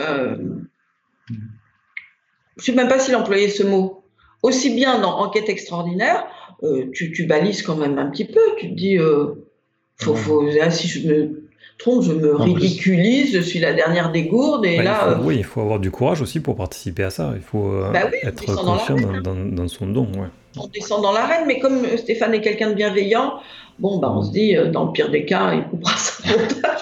Euh, je sais même pas s'il employait ce mot. Aussi bien dans Enquête extraordinaire, euh, tu, tu balises quand même un petit peu. Tu te dis, euh, faut, Ouais. faut, là, si je me trompe, je me ridiculise, je suis la dernière des gourdes, et là, il faut- euh, Oui, il faut avoir du courage aussi pour participer à ça. Il faut euh, Bah oui, être confiant l'arène, dans, dans- dans son don. Ouais. On descend dans l'arène, mais comme Stéphane est quelqu'un de bienveillant, bon, bah, on se dit, euh, dans le pire des cas, il coupera son montage.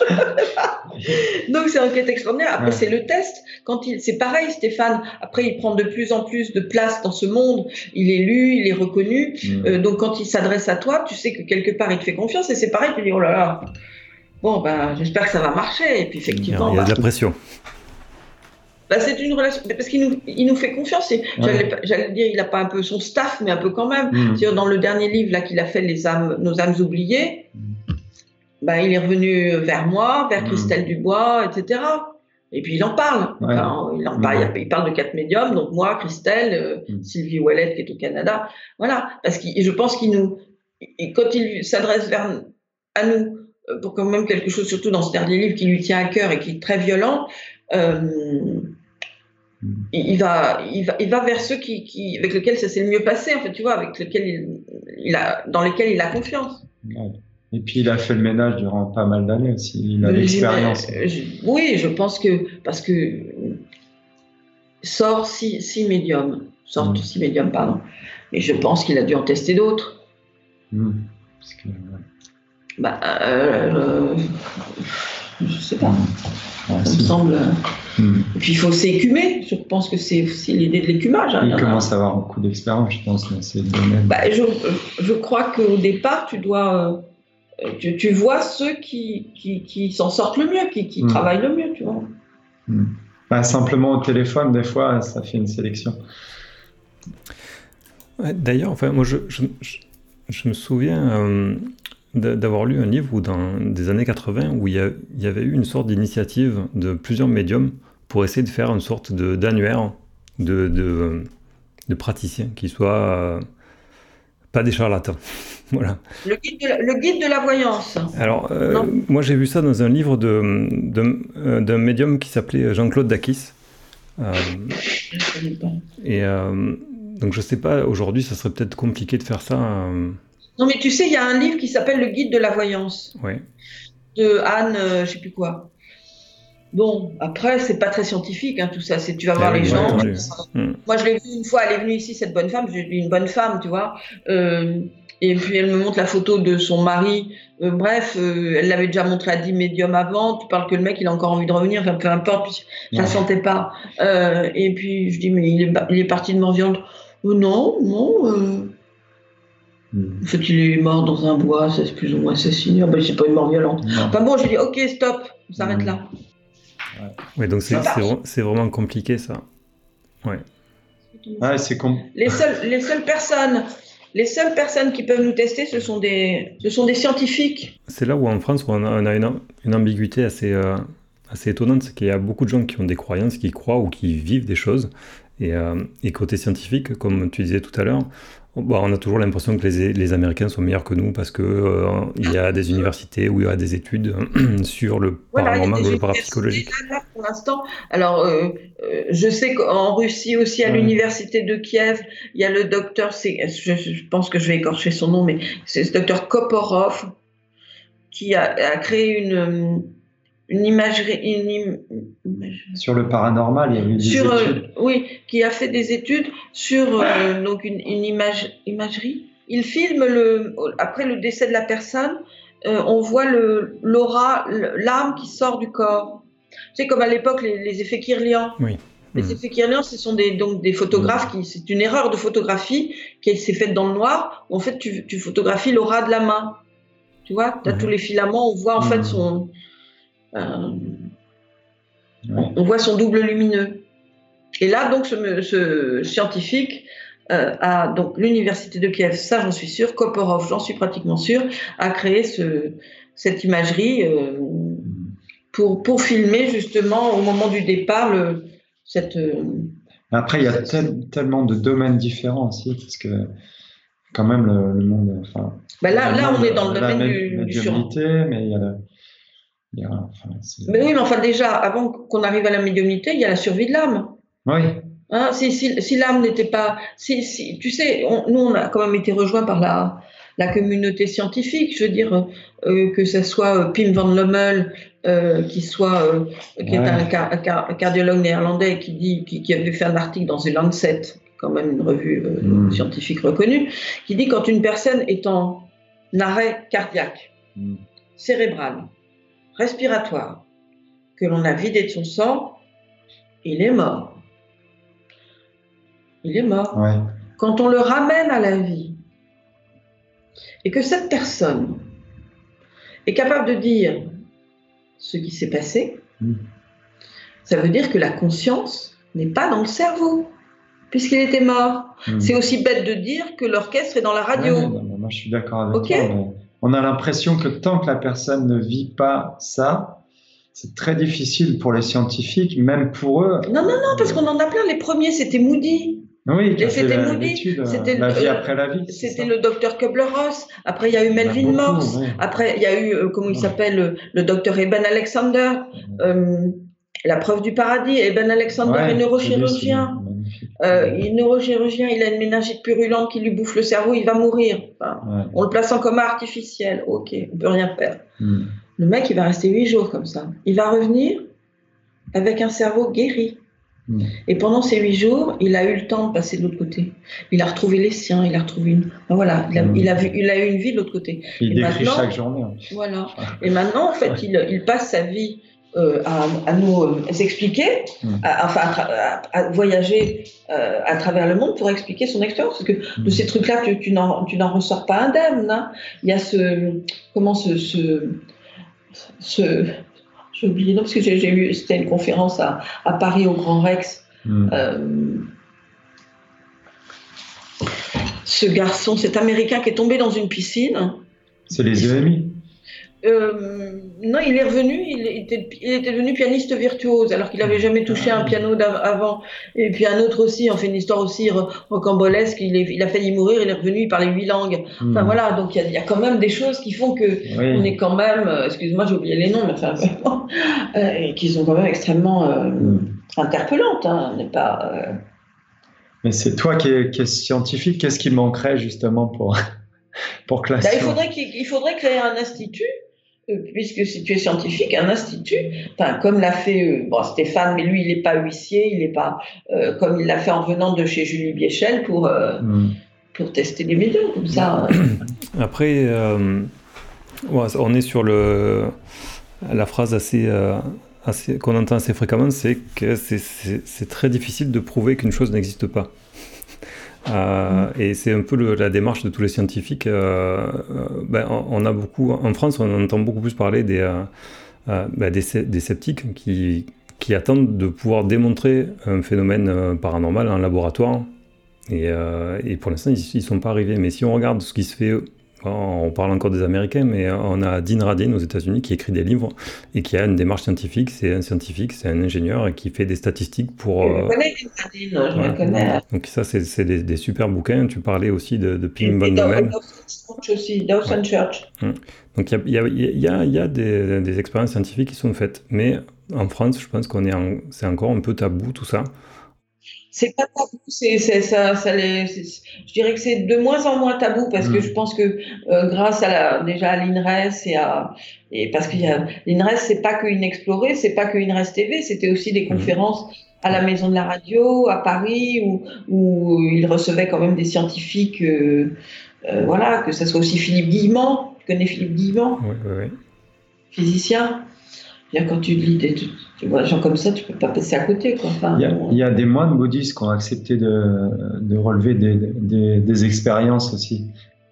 Donc, c'est enquête extraordinaire. Après, Ouais. c'est le test. Quand il, c'est pareil, Stéphane. Après, il prend de plus en plus de place dans ce monde. Il est lu, il est reconnu. Hmm. Euh, donc, quand il s'adresse à toi, tu sais que quelque part, il te fait confiance. Et c'est pareil, tu dis, oh là là. Bon, ben, j'espère que ça va marcher. Et puis, effectivement, il y a bah, de la pression. Bah, c'est une relation. Parce qu'il nous, il nous fait confiance. Et Ouais. J'allais, dire, il n'a pas un peu son staff, mais un peu quand même. C'est-à-dire, dans le dernier livre là qu'il a fait, les âmes, nos âmes oubliées, bah, il est revenu vers moi, vers Mm. Christelle Dubois, etc. Et puis il en parle. Ouais. Enfin, il en parle. Il parle de quatre médiums, donc moi, Christelle, euh, Mm. Sylvie Ouellet qui est au Canada. Voilà, parce que je pense qu'il nous, et quand il s'adresse vers à nous euh, pour quand même quelque chose, surtout dans ce dernier livre qui lui tient à cœur et qui est très violent. euh, Mm. Il il va, il va, il va vers ceux qui, qui, avec lesquels ça s'est le mieux passé, en fait, tu vois, avec lesquels il, il a, dans lesquels il a confiance. Et puis il a fait le ménage durant pas mal d'années aussi. Il a Euh, l'expérience. je- Oui, je pense que parce que sort six, six médiums, sort Mm. six médiums, pardon. Mais je pense qu'il a dû en tester d'autres. Parce que, bah, euh, je sais pas. ouais, Ça me semble. Hmm. Et puis il faut s'écumer. Je pense que c'est aussi l'idée de l'écumage. hein. Il commence à avoir beaucoup d'expérience, je pense, dans ces domaines. Bah, je, je crois qu'au départ, tu dois. euh, Tu, tu vois ceux qui, qui, qui s'en sortent le mieux, qui, qui Mm. travaillent le mieux, tu vois. Bah, simplement au téléphone, des fois, ça fait une sélection. Ouais, D'ailleurs, enfin, moi, je, je, je- je me souviens euh, d'a- d'avoir lu un livre où dans des années 80 où il y, a- il y avait eu une sorte d'initiative de plusieurs médiums pour essayer de faire une sorte de- d'annuaire de, de, de praticiens qui soient euh, pas des charlatans. voilà. Le guide, de la, le guide de la voyance. Alors, euh, moi, j'ai vu ça dans un livre de- de- euh, d'un médium qui s'appelait Jean-Claude Dakis. Euh, Je connais pas. et donc, je sais pas, aujourd'hui, ça serait peut-être compliqué de faire ça. Non, mais tu sais, il y a un livre qui s'appelle Le guide de la voyance ouais. de Anne, je sais plus quoi. Bon, après, c'est pas très scientifique, hein, tout ça. C'est tu vas voir Ah oui, les gens. Hmm. Moi, je l'ai vue une fois, elle est venue ici, cette bonne femme, j'ai vu une bonne femme, tu vois. Euh, et puis, elle me montre la photo de son mari. Euh, bref, euh, elle l'avait déjà montré à 10 médiums avant. Tu parles que le mec, il a encore envie de revenir, enfin, peu importe, puis je la sentais pas. Euh, et puis, je dis, mais il est, ba- il est parti de mort viande. Euh, non, non. euh, Hmm. en fait, il est mort dans un bois, c'est plus ou moins assassiné. Ah ben, c'est pas une mort violente. Non. Enfin bon, j'ai dit, ok, stop, on s'arrête Mm. là. Ouais, donc c'est Ça c'est marche. vra- c'est vraiment compliqué ça. Ouais. Ouais, c'est com- Les seules, les seules personnes, les seules personnes qui peuvent nous tester, ce sont des, ce sont des scientifiques. C'est là où en France où on a, on a une, une ambiguïté assez, euh, assez étonnante, c'est qu'il y a beaucoup de gens qui ont des croyances, qui croient ou qui vivent des choses. Et, euh, et côté scientifique, comme tu disais tout à l'heure, on bah, on a toujours l'impression que les, les Américains sont meilleurs que nous parce que euh, il y a des universités où il y a des études sur le a paranormal ou le parapsychologique. Là, pour l'instant, alors euh, euh, je sais qu'en Russie aussi, à Ouais. l'université de Kiev, il y a le docteur, je, je pense que je vais écorcher son nom, mais c'est ce docteur Koporov qui a, a créé une, une imagerie, une im- image- sur le paranormal, il y a eu des sur, euh, études. oui, qui a fait des études sur euh, donc une, une image, imagerie. Il filme le, après le décès de la personne, euh, on voit le l'aura, l'âme qui sort du corps. C'est comme à l'époque les, les effets Kirlian. Oui. Les Mhm. effets Kirlian, ce sont des, donc des photographes qui, c'est une erreur de photographie qui s'est faite dans le noir. Où en fait, tu, tu photographies l'aura de la main. Tu vois, tu as Mhm. tous les filaments, on voit en Mhm. fait son, euh. On voit son double lumineux. Et là, donc, ce, ce scientifique euh, a donc l'université de Kiev, ça j'en suis sûr, Koporov, j'en suis pratiquement sûr, a créé ce, cette imagerie euh, pour, pour filmer justement au moment du départ le, cette. euh, Après, il y a tel- tellement de domaines différents aussi, parce que quand même le, le monde. Enfin, ben là, là, on est dans le domaine du, du sur- médiumnité, mais il y a le. Il y a- enfin, c'est- Mais oui, mais enfin déjà, avant qu'on arrive à la médiumnité, il y a la survie de l'âme. Oui, Hein, si si, si l'âme n'était pas, si, si, tu sais, on- nous on a quand même été rejoints par la, la communauté scientifique. Je veux dire euh, que ce soit euh, Pim van Lommel, euh, qui soit, qui est un, car- un car- un cardiologue néerlandais qui dit, qui, qui avait fait un article dans The Lancet, quand même une revue Mm. scientifique reconnue, qui dit quand une personne est en arrêt cardiaque, Mm. cérébral, respiratoire, que l'on a vidé de son sang, il est mort. Il est mort. ouais. Quand on le ramène à la vie et que cette personne est capable de dire ce qui s'est passé, Mm. ça veut dire que la conscience n'est pas dans le cerveau, puisqu'il était mort. Mm. C'est aussi bête de dire que l'orchestre est dans la radio. Ouais, non, mais moi, je suis d'accord avec Ok. toi. mais on a l'impression que tant que la personne ne vit pas ça, c'est très difficile pour les scientifiques, même pour eux. Non, non, non, parce qu'on en a plein. Les premiers, c'était Moody. Oui, c'était Moody, euh, c'était la vie euh, après la vie. C'était le docteur Kubler-Ross. Après, il y a eu Melvin beaucoup, Morse. ouais. Après, il y a eu, euh, comment il s'appelle, le, le docteur Eben Alexander. Euh, la preuve du paradis. Eben Alexander Ouais, est neurochirurgien. Euh, il est neurochirurgien, il a une méningite purulente qui lui bouffe le cerveau, il va mourir. Enfin, Ouais. on le place en coma artificiel. Ok, on peut rien faire. Mm. Le mec, il va rester huit jours comme ça. Il va revenir avec un cerveau guéri. Mm. Et pendant ces huit jours, il a eu le temps de passer de l'autre côté. Il a retrouvé les siens, il a retrouvé une. voilà, il a, mm. il, a vu, il a, eu une vie de l'autre côté. Il décrit chaque journée. Voilà. Et maintenant, en fait, il, il passe sa vie euh, à, à, nous euh, expliquer, mm. à, enfin à, voyager euh, à travers le monde pour expliquer son expérience. Parce que de ces trucs-là, tu, tu n'en ressors pas indemne. Hein. Il y a ce. Comment ce. ce, ce j'ai oublié, non, parce que j'ai eu, c'était une conférence à, Paris au Grand Rex. Hmm. Ce garçon, cet Américain qui est tombé dans une piscine. C'est les EMI euh, non, il est revenu, il était, il était devenu pianiste virtuose, alors qu'il n'avait jamais touché un piano avant. Et puis un autre aussi, on fait une histoire aussi rocambolesque, il, il a failli mourir, il est revenu, il parlait huit langues. Enfin hmm. voilà, donc il y, a quand même des choses qui font que on est quand même, euh, excuse-moi, j'ai oublié les noms, mais enfin, euh, qui sont quand même extrêmement euh, hmm. interpellantes. Hein, n'est pas. Mais c'est toi qui es, scientifique, qu'est-ce qui manquerait justement pour, pour classer bah, il, faudrait faudrait créer un institut puisque si tu es scientifique, un institut, comme l'a fait euh, bon, Stéphane, mais lui, il n'est pas huissier, il n'est pas euh, comme il l'a fait en venant de chez Julie Biechel pour, hmm. pour tester les médias, comme ça. Après, on est sur le, la phrase assez, assez qu'on entend assez fréquemment, c'est que c'est très difficile de prouver qu'une chose n'existe pas. Euh, et c'est un peu la démarche de tous les scientifiques. Euh, euh, ben, on a beaucoup, en France, on entend beaucoup plus parler des, ben, des, sceptiques qui, qui, attendent de pouvoir démontrer un phénomène paranormal en laboratoire. Et, et pour l'instant, ils ne sont pas arrivés. Mais si on regarde ce qui se fait on parle encore des Américains, mais on a Dean Radin aux États-Unis qui écrit des livres et qui a une démarche scientifique. C'est un scientifique, c'est un ingénieur et qui fait des statistiques pour. Je euh, connais Dean Radin, je le connais. Donc ça, c'est des, des, super bouquins. Tu parlais aussi de, de Pim Von Dawson Church aussi, Dawson Church. Hum. Donc il y a, y a, y a des, des, expériences scientifiques qui sont faites, mais en France, je pense qu'on est, c'est encore un peu tabou tout ça c'est pas tabou, c'est, ça, ça les, je dirais que c'est de moins en moins tabou parce que mm. je pense que euh, grâce à la, déjà à l'INRES et à et parce qu'il y a l'INRES c'est pas que Inexploré, c'est pas que INRES TV, c'était aussi des mm. conférences à la Maison de la Radio à Paris où où ils recevaient quand même des scientifiques, euh, euh, voilà, que ce soit aussi Philippe Guillemant, tu connais Philippe Guillemant, oui, oui, oui. physicien? Quand tu lis des, tu vois, gens comme ça, tu peux pas passer à côté. Quoi. il, y a, des moines bouddhistes qui ont accepté de, de relever des, des, des, expériences aussi.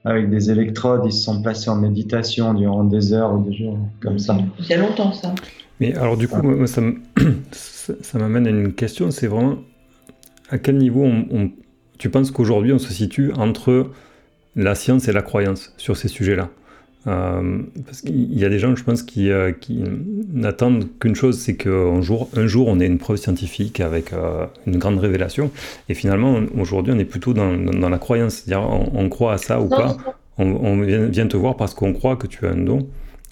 Avec des électrodes, ils se sont placés en méditation durant des heures ou des jours, comme ça. Il y a longtemps, ça. Mais alors, du coup, ça, ça m'amène à une question c'est vraiment à quel niveau on, tu penses qu'aujourd'hui on se situe entre la science et la croyance sur ces sujets-là? Euh, parce qu'il y a des gens, je pense, qui, euh, qui n'attendent qu'une chose, c'est qu'un jour, un jour, on ait une preuve scientifique avec euh, une grande révélation. Et finalement, aujourd'hui, on est plutôt dans, dans la croyance. C'est-à-dire, on, croit à ça ou pas. On, vient, te voir parce qu'on croit que tu as un don.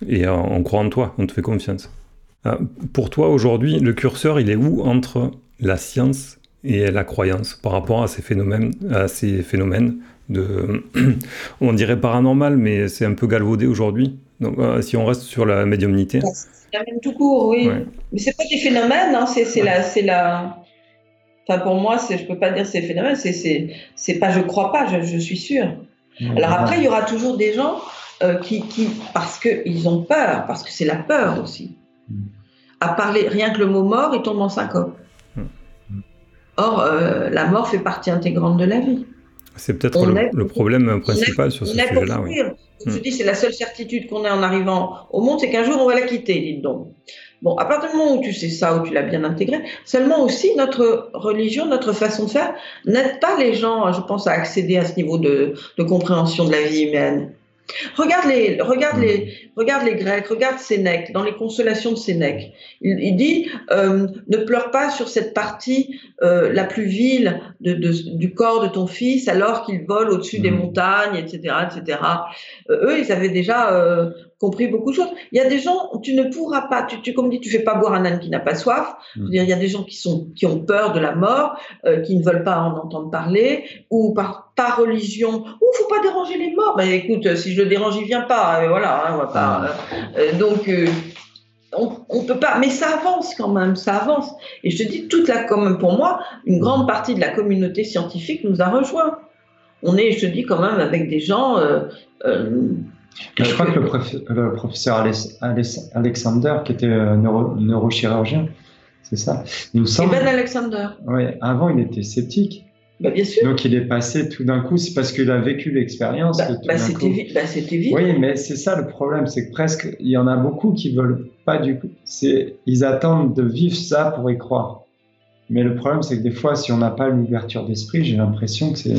Et on croit en toi, on te fait confiance. pour toi, aujourd'hui, le curseur, il est où entre la science et la croyance par rapport à ces phénomènes, à ces phénomènes de, on dirait paranormal, mais c'est un peu galvaudé aujourd'hui. Donc, euh, si on reste sur la médiumnité. Même tout court, oui. Mais c'est pas des phénomènes, hein, c'est la, c'est la. Enfin, pour moi, je peux pas dire c'est phénomène, c'est, c'est, pas je crois pas, je, suis sûr. Alors après, il y aura toujours des gens euh, qui, qui, parce qu'ils ont peur, parce que c'est la peur aussi. Mm. À parler, rien que le mot mort, ils tombent en syncope. Mm. Or, euh, la mort fait partie intégrante de la vie. C'est peut-être le, problème principal sur ce sujet-là. Oui. Je hmm. dis, c'est la seule certitude qu'on ait en arrivant au monde, c'est qu'un jour on va la quitter, dites donc. Bon, à partir du moment où tu sais ça, où tu l'as bien intégré, seulement aussi notre religion, notre façon de faire n'aide pas les gens, je pense, à accéder à ce niveau de, de compréhension de la vie humaine. Regarde les, regarde les, regarde les Grecs, regarde Sénèque, dans les consolations de Sénèque. Il, dit euh, ne pleure pas sur cette partie euh, la plus vile de, du corps de ton fils alors qu'il vole au-dessus des mmh. montagnes, etc., etc. Euh, eux, ils avaient déjà compris beaucoup de choses. Il y a des gens, tu ne pourras pas, tu, tu comme dit, tu fais pas boire un âne qui n'a pas soif. Mm. dire, il y a des gens qui sont, qui ont peur de la mort, euh, qui ne veulent pas en entendre parler, ou par, par religion, ou faut pas déranger les morts. Ben écoute, si je le dérange, il vient pas. Et voilà, hein, on va pas. Mm. Euh, donc on, ne peut pas, mais ça avance quand même, ça avance. Et je te dis, toute la, comme pour moi, une grande partie de la communauté scientifique nous a rejoints. On est, je te dis, quand même avec des gens. Euh, euh, je crois que le, professeur Alexander, qui était euh, neurochirurgien, c'est ça. Il nous semble. Ben Alexander. Oui, avant il était sceptique. Bah, bien sûr. Donc il est passé tout d'un coup, c'est parce qu'il a vécu l'expérience. Bah, bah, c'était vite. Oui, mais c'est ça le problème, c'est que presque il y en a beaucoup qui veulent pas du coup. C'est ils attendent de vivre ça pour y croire. Mais le problème, c'est que des fois, si on n'a pas l'ouverture d'esprit, j'ai l'impression que c'est.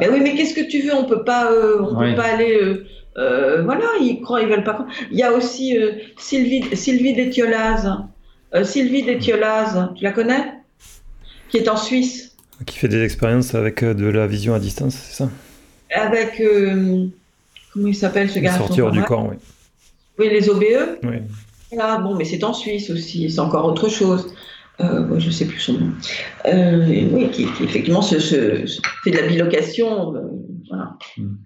Mais oui, mais qu'est-ce que tu veux? On peut pas, euh, on peut pas aller. Euh, euh, voilà, ils croient, ils veulent pas croire. Il y a aussi Sylvie, Sylvie Détiolaz. Sylvie Détiolaz, tu la connais? Qui est en Suisse. Qui fait des expériences avec euh, de la vision à distance, c'est ça? Avec. Euh, comment il s'appelle ce garçon Sortir du corps, oui. Oui, les OBE Oui. Ah, bon, mais c'est en Suisse aussi, c'est encore autre chose. Euh, je ne sais plus son nom. oui, qui, effectivement se, fait de la bilocation. voilà. Hmm.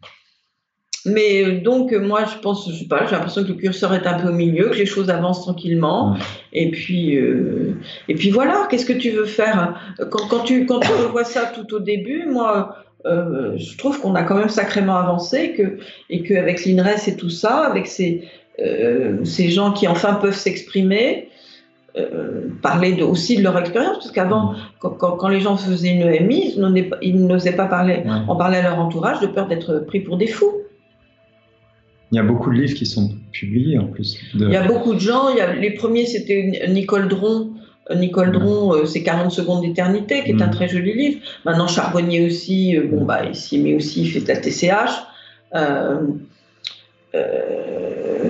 Mais euh, donc, euh, moi, je pense, je sais pas, j'ai l'impression que le curseur est un peu au milieu, que les choses avancent tranquillement. Et puis, euh, et puis voilà, qu'est-ce que tu veux faire? Quand, quand, tu, quand tu revois ça tout au début, moi, je trouve qu'on a quand même sacrément avancé que, et qu'avec l'INRES et tout ça, avec ces, ces gens qui enfin peuvent s'exprimer, parler de, aussi de leur expérience, parce qu'avant, quand, quand, les gens faisaient une EMI, ils n'osaient pas parler, en parler à leur entourage de peur d'être pris pour des fous. Il y a beaucoup de livres qui sont publiés en plus. Il y a beaucoup de gens. Il y a, les premiers, c'était Nicole Dron. Euh, Nicole Dron, euh, c'est 40 secondes d'éternité, qui est un mm. très joli livre. Maintenant, Charbonnier aussi, euh, bon, bah, ici, mais aussi, il fait de la TCH.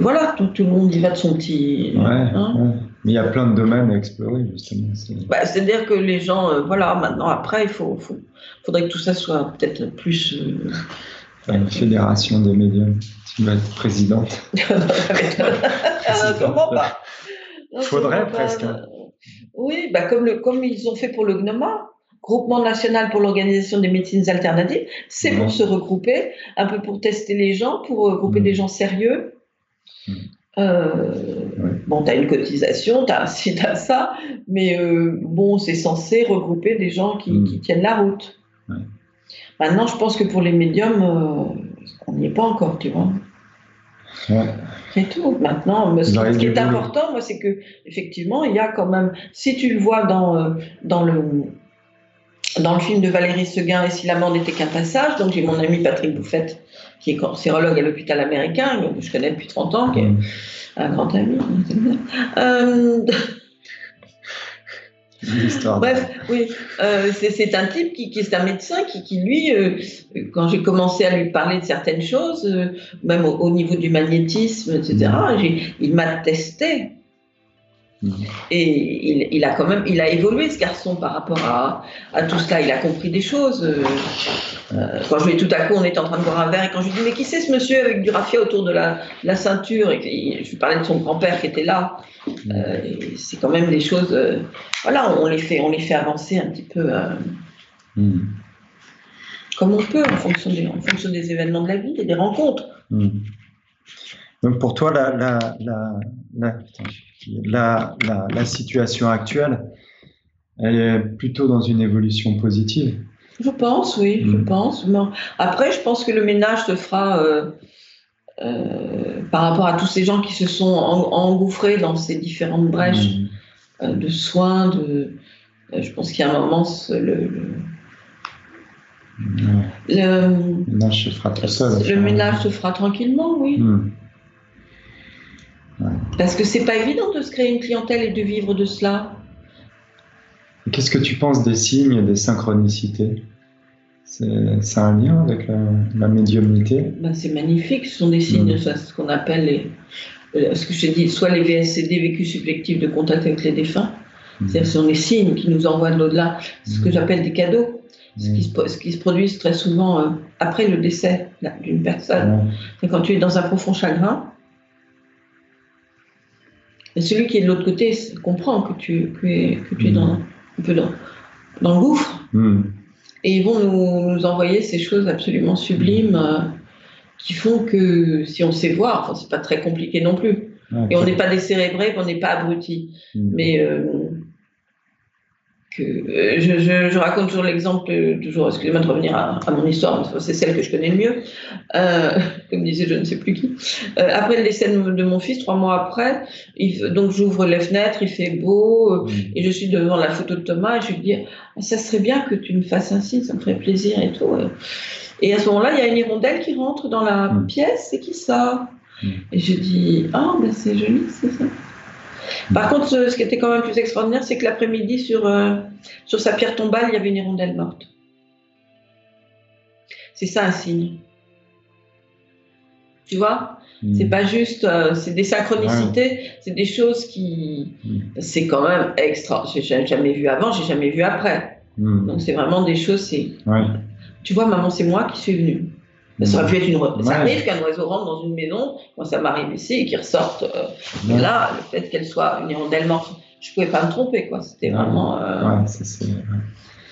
voilà, tout, tout, le monde y va de son petit. Hein. Mais il y a plein de domaines à explorer, justement. Bah, C'est-à-dire que les gens, voilà, maintenant, après, il faut, faut, faudrait que tout ça soit peut-être plus. une fédération des médiums. Tu vas être présidente. Comment pas Faudrait presque. Hein. Oui, bah comme, le, comme ils ont fait pour le GNOMA, Groupement national pour l'organisation des médecines alternatives, c'est pour se regrouper, un peu pour tester les gens, pour regrouper des gens sérieux. Euh, bon, tu as une cotisation, tu as ci, tu as ça, mais euh, bon, c'est censé regrouper des gens qui, qui tiennent la route. Maintenant, je pense que pour les médiums, euh, on n'y est pas encore, tu vois. C'est tout. Maintenant, ce, qui est important, moi, c'est que effectivement, il y a quand même, si tu le vois dans, dans le dans le film de Valérie Seguin, et si la mort n'était qu'un passage, donc j'ai mon ami Patrick Bouffette, qui est cancérologue à l'hôpital américain, que je connais depuis 30 ans, qui est un grand ami. Euh, Bref, oui, euh, c'est un type qui, qui est un médecin qui, qui lui, euh, quand j'ai commencé à lui parler de certaines choses, euh, même au, niveau du magnétisme, etc., mmh. il m'a testé. Et il, il, a quand même, il a évolué ce garçon par rapport à, à tout cela. Il a compris des choses. quand je lui tout à coup, on était en train de boire un verre et quand je lui dis mais qui c'est ce monsieur avec du raffia autour de la, la ceinture? Et je lui parlais de son grand-père qui était là. Euh, c'est quand même des choses. Euh, voilà, on les fait, on les fait avancer un petit peu. Euh, hmm. Comme on peut en fonction, des, en fonction des événements de la vie et des rencontres. Hmm. Donc pour toi, la, la, la, la, situation actuelle, elle est plutôt dans une évolution positive Je pense, oui, je hmm. pense. Après, je pense que le ménage se fera euh, par rapport à tous ces gens qui se sont engouffrés dans ces différentes brèches mmh. euh, de soins, de, euh, je pense qu'il y a un moment, le, ménage se fera tout seul. Le ménage se fera tranquillement, oui. Mmh. Parce que c'est pas évident de se créer une clientèle et de vivre de cela. Qu'est-ce que tu penses des signes, des synchronicités? C'est un lien avec la, médiumnité? Ben, C'est magnifique, ce sont des signes, ce qu'on appelle les, euh, ce que je dis, soit les VSCD, vécus subjectifs de contact avec les défunts, mm. ce sont des signes qui nous envoient de l'au-delà, ce que mm. j'appelle des cadeaux, ce, qui se, ce, qui se, produisent très souvent euh, après le décès d'une personne. C'est quand tu es dans un profond chagrin, et celui qui est de l'autre côté comprend que tu, que, es, que tu es dans, un peu dans, dans le gouffre. Et ils vont nous, envoyer ces choses absolument sublimes euh, qui font que si on sait voir, enfin, c'est pas très compliqué non plus. et on n'est pas décérébré, on n'est pas abruti. Mm. Mais euh, que, euh, je, je, je, raconte toujours l'exemple, toujours, excusez-moi de revenir à, à, mon histoire, c'est celle que je connais le mieux, euh, comme disait je ne sais plus qui. Euh, après le décès de mon fils, trois mois après, il, donc j'ouvre les fenêtres, il fait beau, mm. et je suis devant la photo de Thomas, et je lui dis, ah, ça serait bien que tu me fasses un signe, ça me ferait plaisir et tout. Et à ce moment-là, il y a une hirondelle qui rentre dans la mm. pièce et qui sort. Mm. Et je dis, ah, ben c'est joli, c'est ça. Par contre, ce, qui était quand même plus extraordinaire, c'est que l'après-midi, sur, euh, sur sa pierre tombale, il y avait une hirondelle morte. C'est ça un signe. Tu vois? Mm. C'est pas juste, euh, c'est des synchronicités, c'est des choses qui. C'est quand même extra. J'ai jamais vu avant, j'ai jamais vu après. Donc c'est vraiment des choses, c'est. Tu vois, maman, c'est moi qui suis venue. Ça aurait pu être une. Ça arrive qu'un oiseau rentre dans une maison, moi ça m'arrive ici, et qu'il ressorte. Euh, là, le fait qu'elle soit une hirondelle morte, je pouvais pas me tromper, quoi. C'était vraiment. Euh,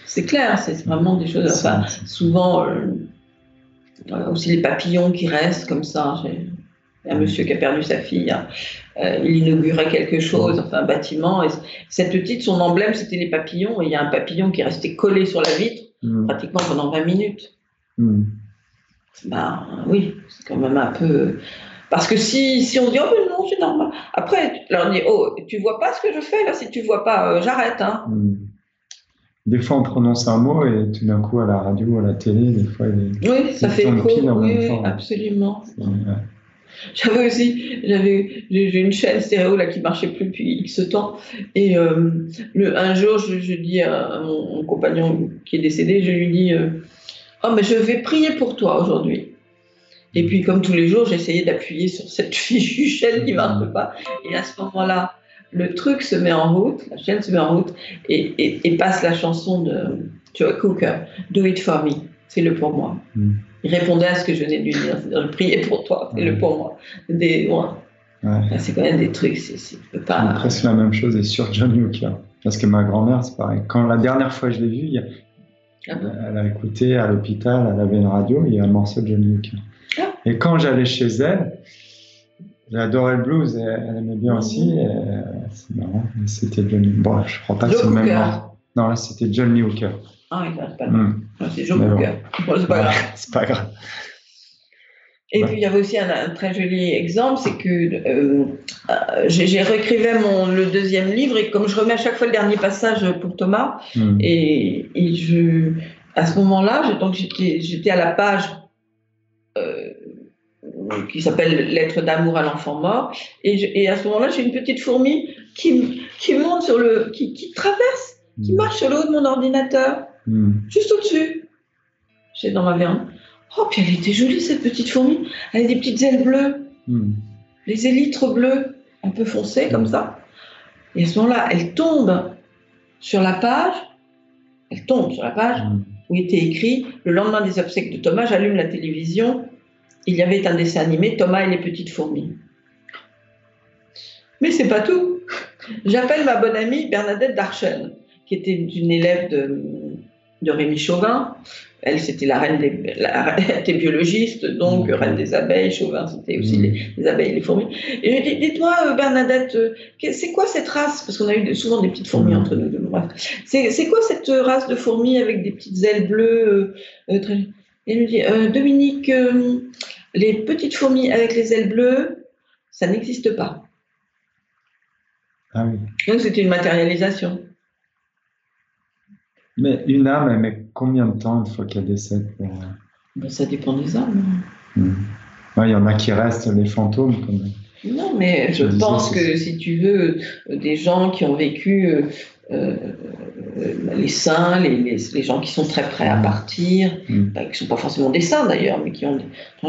c'est clair, c'est vraiment des choses. Enfin, souvent, euh, aussi les papillons qui restent comme ça. Un monsieur qui a perdu sa fille, hein. il inaugurait quelque chose, enfin un bâtiment. Et cette petite, son emblème, c'était les papillons. Et il y a un papillon qui est resté collé sur la vitre mm. pratiquement pendant 20 minutes. Mm ben oui, c'est quand même un peu. Parce que si, si on dit, oh, mais non, c'est normal. Après, là, on dit, oh, tu vois pas ce que je fais, là, si tu vois pas, euh, j'arrête. Hein. Hmm. Des fois, on prononce un mot et tout d'un coup, à la radio, à la télé, des fois, il Oui, ça fait écho. Oui, absolument. J'avais aussi, j'avais, j'ai une chaîne stéréo là qui marchait plus depuis X temps. Et euh, le, un jour, je, je dis à mon, compagnon qui est décédé, je lui dis, euh, Oh, mais je vais prier pour toi aujourd'hui. Et puis, comme tous les jours, j'essayais d'appuyer sur cette fichue chaîne qui ne marche pas. Et à ce moment-là, le truc se met en route, la chaîne se met en route et, et, passe la chanson de Joe Cooker, Do It For Me, fais-le pour moi. Mm. Il répondait à ce que je venais de lui dire, c'est-à-dire je priais pour toi, fais-le mm. pour moi. Des, ouais. C'est quand même des trucs, c'est pas. presque la même chose et sur John Hooker. Parce que ma grand-mère, c'est pareil. Quand la dernière fois je l'ai vue, il y a, ah elle a écouté à l'hôpital, elle avait une radio, il y a un morceau de Johnny Hooker. Ah. Et quand j'allais chez elle, j'adorais le blues, et elle aimait bien aussi. C'est marrant, c'était Johnny. Bon, je crois pas que c'est le même morceau. Non, là c'était Johnny Hooker. Ah, il pas le hmm. C'est Joe Hooker. c'est pas, grave. c'est pas grave. Et puis il y avait aussi un, très joli exemple, c'est que euh, euh, j'ai réécrivé mon le deuxième livre et comme je remets à chaque fois le dernier passage pour Thomas hmm. et, et, je à ce moment-là donc j'étais j'étais à la page euh, qui s'appelle Lettre d'amour à l'enfant mort et, et, à ce moment-là j'ai une petite fourmi qui qui monte sur le qui, qui traverse qui hmm. marche sur le haut de mon ordinateur hmm. juste au-dessus j'ai dans ma viande Oh, puis elle était jolie, cette petite fourmi. Elle a des petites ailes bleues. Hmm. Les élytres bleus, un peu foncés comme ça. Et à ce moment-là, elle tombe sur la page. Elle tombe sur la page hmm. où était écrit Le lendemain des obsèques de Thomas, j'allume la télévision. Il y avait un dessin animé, Thomas et les petites fourmis. Mais c'est pas tout. J'appelle ma bonne amie Bernadette Darchen, qui était une élève de, de Rémi Chauvin, elle, c'était la reine des, elle était biologiste, donc reine des abeilles. Chauvin, c'était aussi mmh. les, abeilles et les fourmis. Et je dis, dites-moi, euh, Bernadette, euh, c'est quoi cette race? Parce qu'on a eu souvent des petites fourmis mmh. entre nous deux. C'est quoi cette race de fourmis avec des petites ailes bleues euh, très... Et elle me dit, Dominique, les petites fourmis avec les ailes bleues, ça n'existe pas. Ah oui. Donc c'était une matérialisation. Mais une âme, elle met combien de temps une fois qu'elle décède pour... Euh, ben, Ça dépend des âmes. Hmm. Il y en a qui restent les fantômes quand même. Non, mais je, pense que si tu veux, des gens qui ont vécu euh, euh, les saints, les, les, gens qui sont très prêts à hmm. partir, hmm. ben, qui ne sont pas forcément des saints d'ailleurs, mais qui, ont,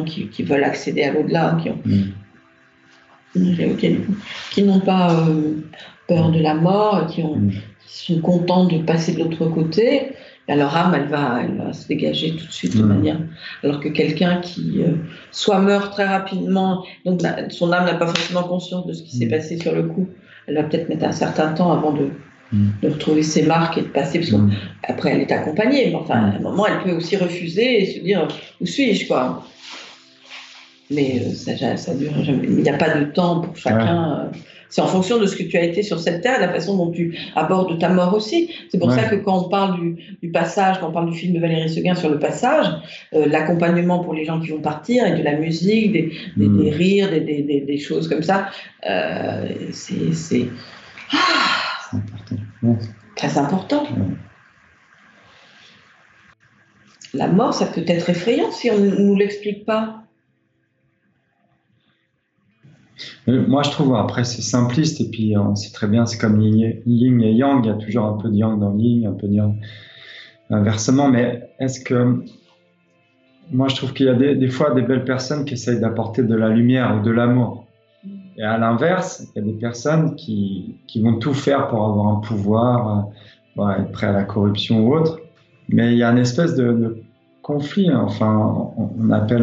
qui, qui, veulent accéder à l'au-delà, qui qui n'ont pas peur de la mort, qui ont, sont contents de passer de l'autre côté, ben, leur âme, elle va, elle va se dégager tout de suite de mmh. manière. Alors que quelqu'un qui euh, soit meurt très rapidement, donc son âme n'a pas forcément conscience de ce qui s'est mmh. passé sur le coup, elle va peut-être mettre un certain temps avant de, mmh. de retrouver ses marques et de passer, parce qu'après elle est accompagnée, mais enfin, à un moment, elle peut aussi refuser et se dire où suis-je, quoi? Mais euh, ça, ça dure jamais. Il n'y a pas de temps pour chacun. Euh, c'est en fonction de ce que tu as été sur cette terre, la façon dont tu abordes ta mort aussi. C'est pour ça que quand on parle du, passage, quand on parle du film de Valérie Seguin sur le passage, euh, l'accompagnement pour les gens qui vont partir et de la musique, des, des, mm. rires, des, des, choses comme ça, euh, c'est ah, important. très important. La mort, ça peut être effrayant si on ne nous l'explique pas. Euh, moi, je trouve, après, c'est simpliste, et puis on sait très bien, c'est comme yin et yang, il y a toujours un peu de yang dans yin, un peu de yang inversement, mais est-ce que. Moi, je trouve qu'il y a des, fois des belles personnes qui essayent d'apporter de la lumière ou de l'amour. Et à l'inverse, il y a des personnes qui, qui, vont tout faire pour avoir un pouvoir, euh, être prêt à la corruption ou autre. Mais il y a une espèce de conflit, hein. enfin, on appelle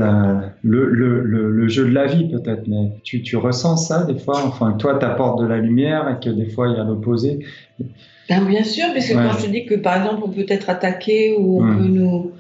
le, le, le, jeu de la vie peut-être, mais tu, tu, ressens ça des fois, enfin, toi, tu apportes de la lumière et que des fois, il y a l'opposé? Ben, bien sûr, parce que quand je te dis que par exemple, on peut être attaqué ou on hmm. peut nous,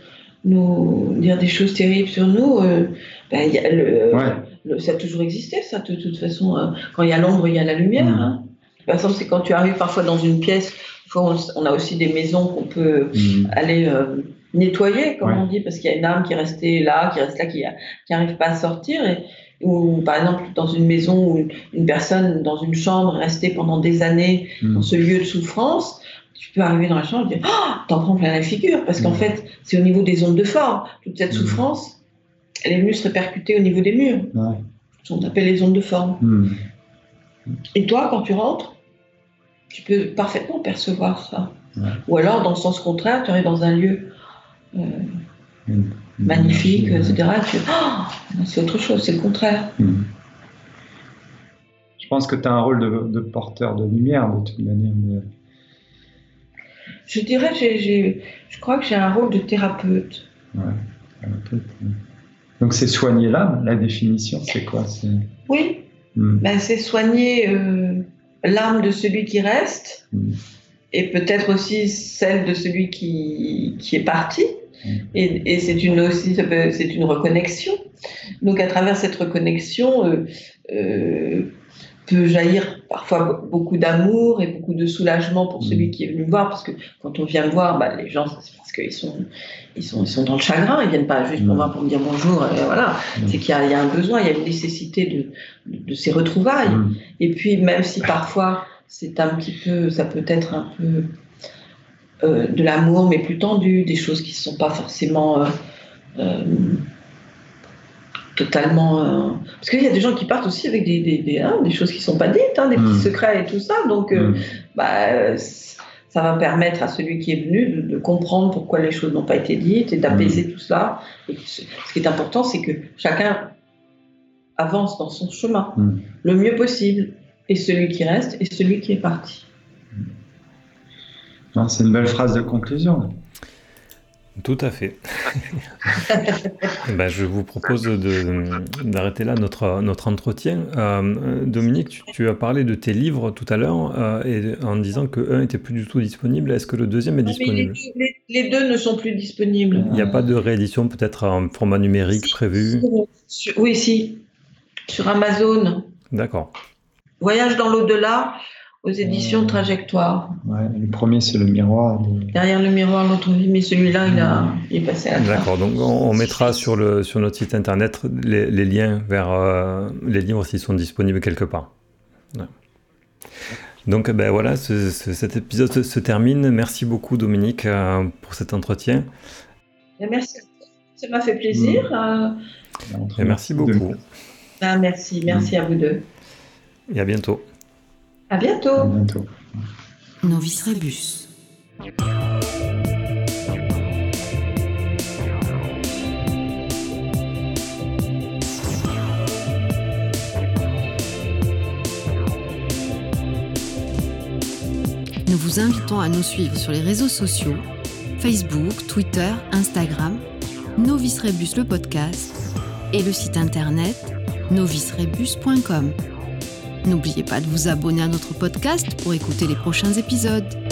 nous dire des choses terribles sur nous, euh, ben, y a le, ça a toujours existé, ça, de toute façon. Euh, quand il y a l'ombre, il y a la lumière. Hmm. Hein. Par exemple, c'est quand tu arrives parfois dans une pièce, on, a aussi des maisons qu'on peut hmm. aller. Euh, nettoyer, comme on dit, parce qu'il y a une âme qui est restée là, qui reste là, qui n'arrive pas à sortir. Et, ou par exemple, dans une maison où une personne dans une chambre est restée pendant des années hmm. dans ce lieu de souffrance, tu peux arriver dans la chambre et dire oh, T'en prends plein la figure, parce qu'en hmm. fait, c'est au niveau des ondes de forme. Toute cette hmm. souffrance, elle est venue se répercuter au niveau des murs. Ouais. On appelle les ondes de forme. Et toi, quand tu rentres, tu peux parfaitement percevoir ça. Ou alors, dans le sens contraire, tu es dans un lieu euh, magnifique, etc. Oh, c'est autre chose, c'est le contraire. Hmm. Je pense que tu as un rôle de, porteur de lumière de toute manière. Je dirais, je crois que j'ai un rôle de thérapeute. Donc c'est soigner l'âme, la définition, c'est quoi Oui, hmm. ben, c'est soigner euh, l'âme de celui qui reste et peut-être aussi celle de celui qui, qui est parti. Et, c'est une aussi, c'est une reconnexion. Donc à travers cette reconnexion, euh, euh, peut jaillir parfois beaucoup d'amour et beaucoup de soulagement pour celui qui est venu voir, parce que quand on vient voir, bah, les gens, c'est parce qu'ils sont, ils sont, ils sont dans le chagrin, ils viennent pas juste pour moi pour me dire bonjour, et voilà. C'est qu'il y, a un besoin, il y a une nécessité de, de, ces retrouvailles. Et puis même si parfois c'est un petit peu, ça peut être un peu euh, de l'amour, mais plus tendu, des choses qui ne sont pas forcément euh, euh, totalement. Parce qu'il y a des gens qui partent aussi avec des, des, hein, choses qui ne sont pas dites, hein, des petits mm. secrets et tout ça. Donc, mm. bah, ça va permettre à celui qui est venu de, comprendre pourquoi les choses n'ont pas été dites et d'apaiser mm. tout ça. Et ce qui est important, c'est que chacun avance dans son chemin le mieux possible, et celui qui reste et celui qui est parti. C'est une belle phrase de conclusion. Tout à fait. ben, je vous propose d'arrêter là notre, notre entretien. Euh, Dominique, tu, as parlé de tes livres tout à l'heure euh, en disant que un n'était plus du tout disponible. Est-ce que le deuxième est disponible? les, deux ne sont plus disponibles. Il n'y a pas de réédition peut-être en format numérique prévu? Oui, si. Sur Amazon. D'accord. Voyage dans l'au-delà aux éditions euh, Trajectoire. le premier, c'est Le Miroir. Derrière le miroir, notre vie, mais celui-là, il, a, il est passé à D'accord, donc on, mettra sur, le, sur notre site internet les, liens vers euh, les livres s'ils sont disponibles quelque part. Donc ben voilà, cet épisode se termine. Merci beaucoup Dominique euh, pour cet entretien. merci, ça m'a fait plaisir. Et merci beaucoup. Ah, merci, merci à vous deux. Et à bientôt. À bientôt. À bientôt. Novice Rebus. Nous vous invitons à nous suivre sur les réseaux sociaux Facebook, Twitter, Instagram, Novice Rebus le podcast et le site internet novicerebus.com. N'oubliez pas de vous abonner à notre podcast pour écouter les prochains épisodes.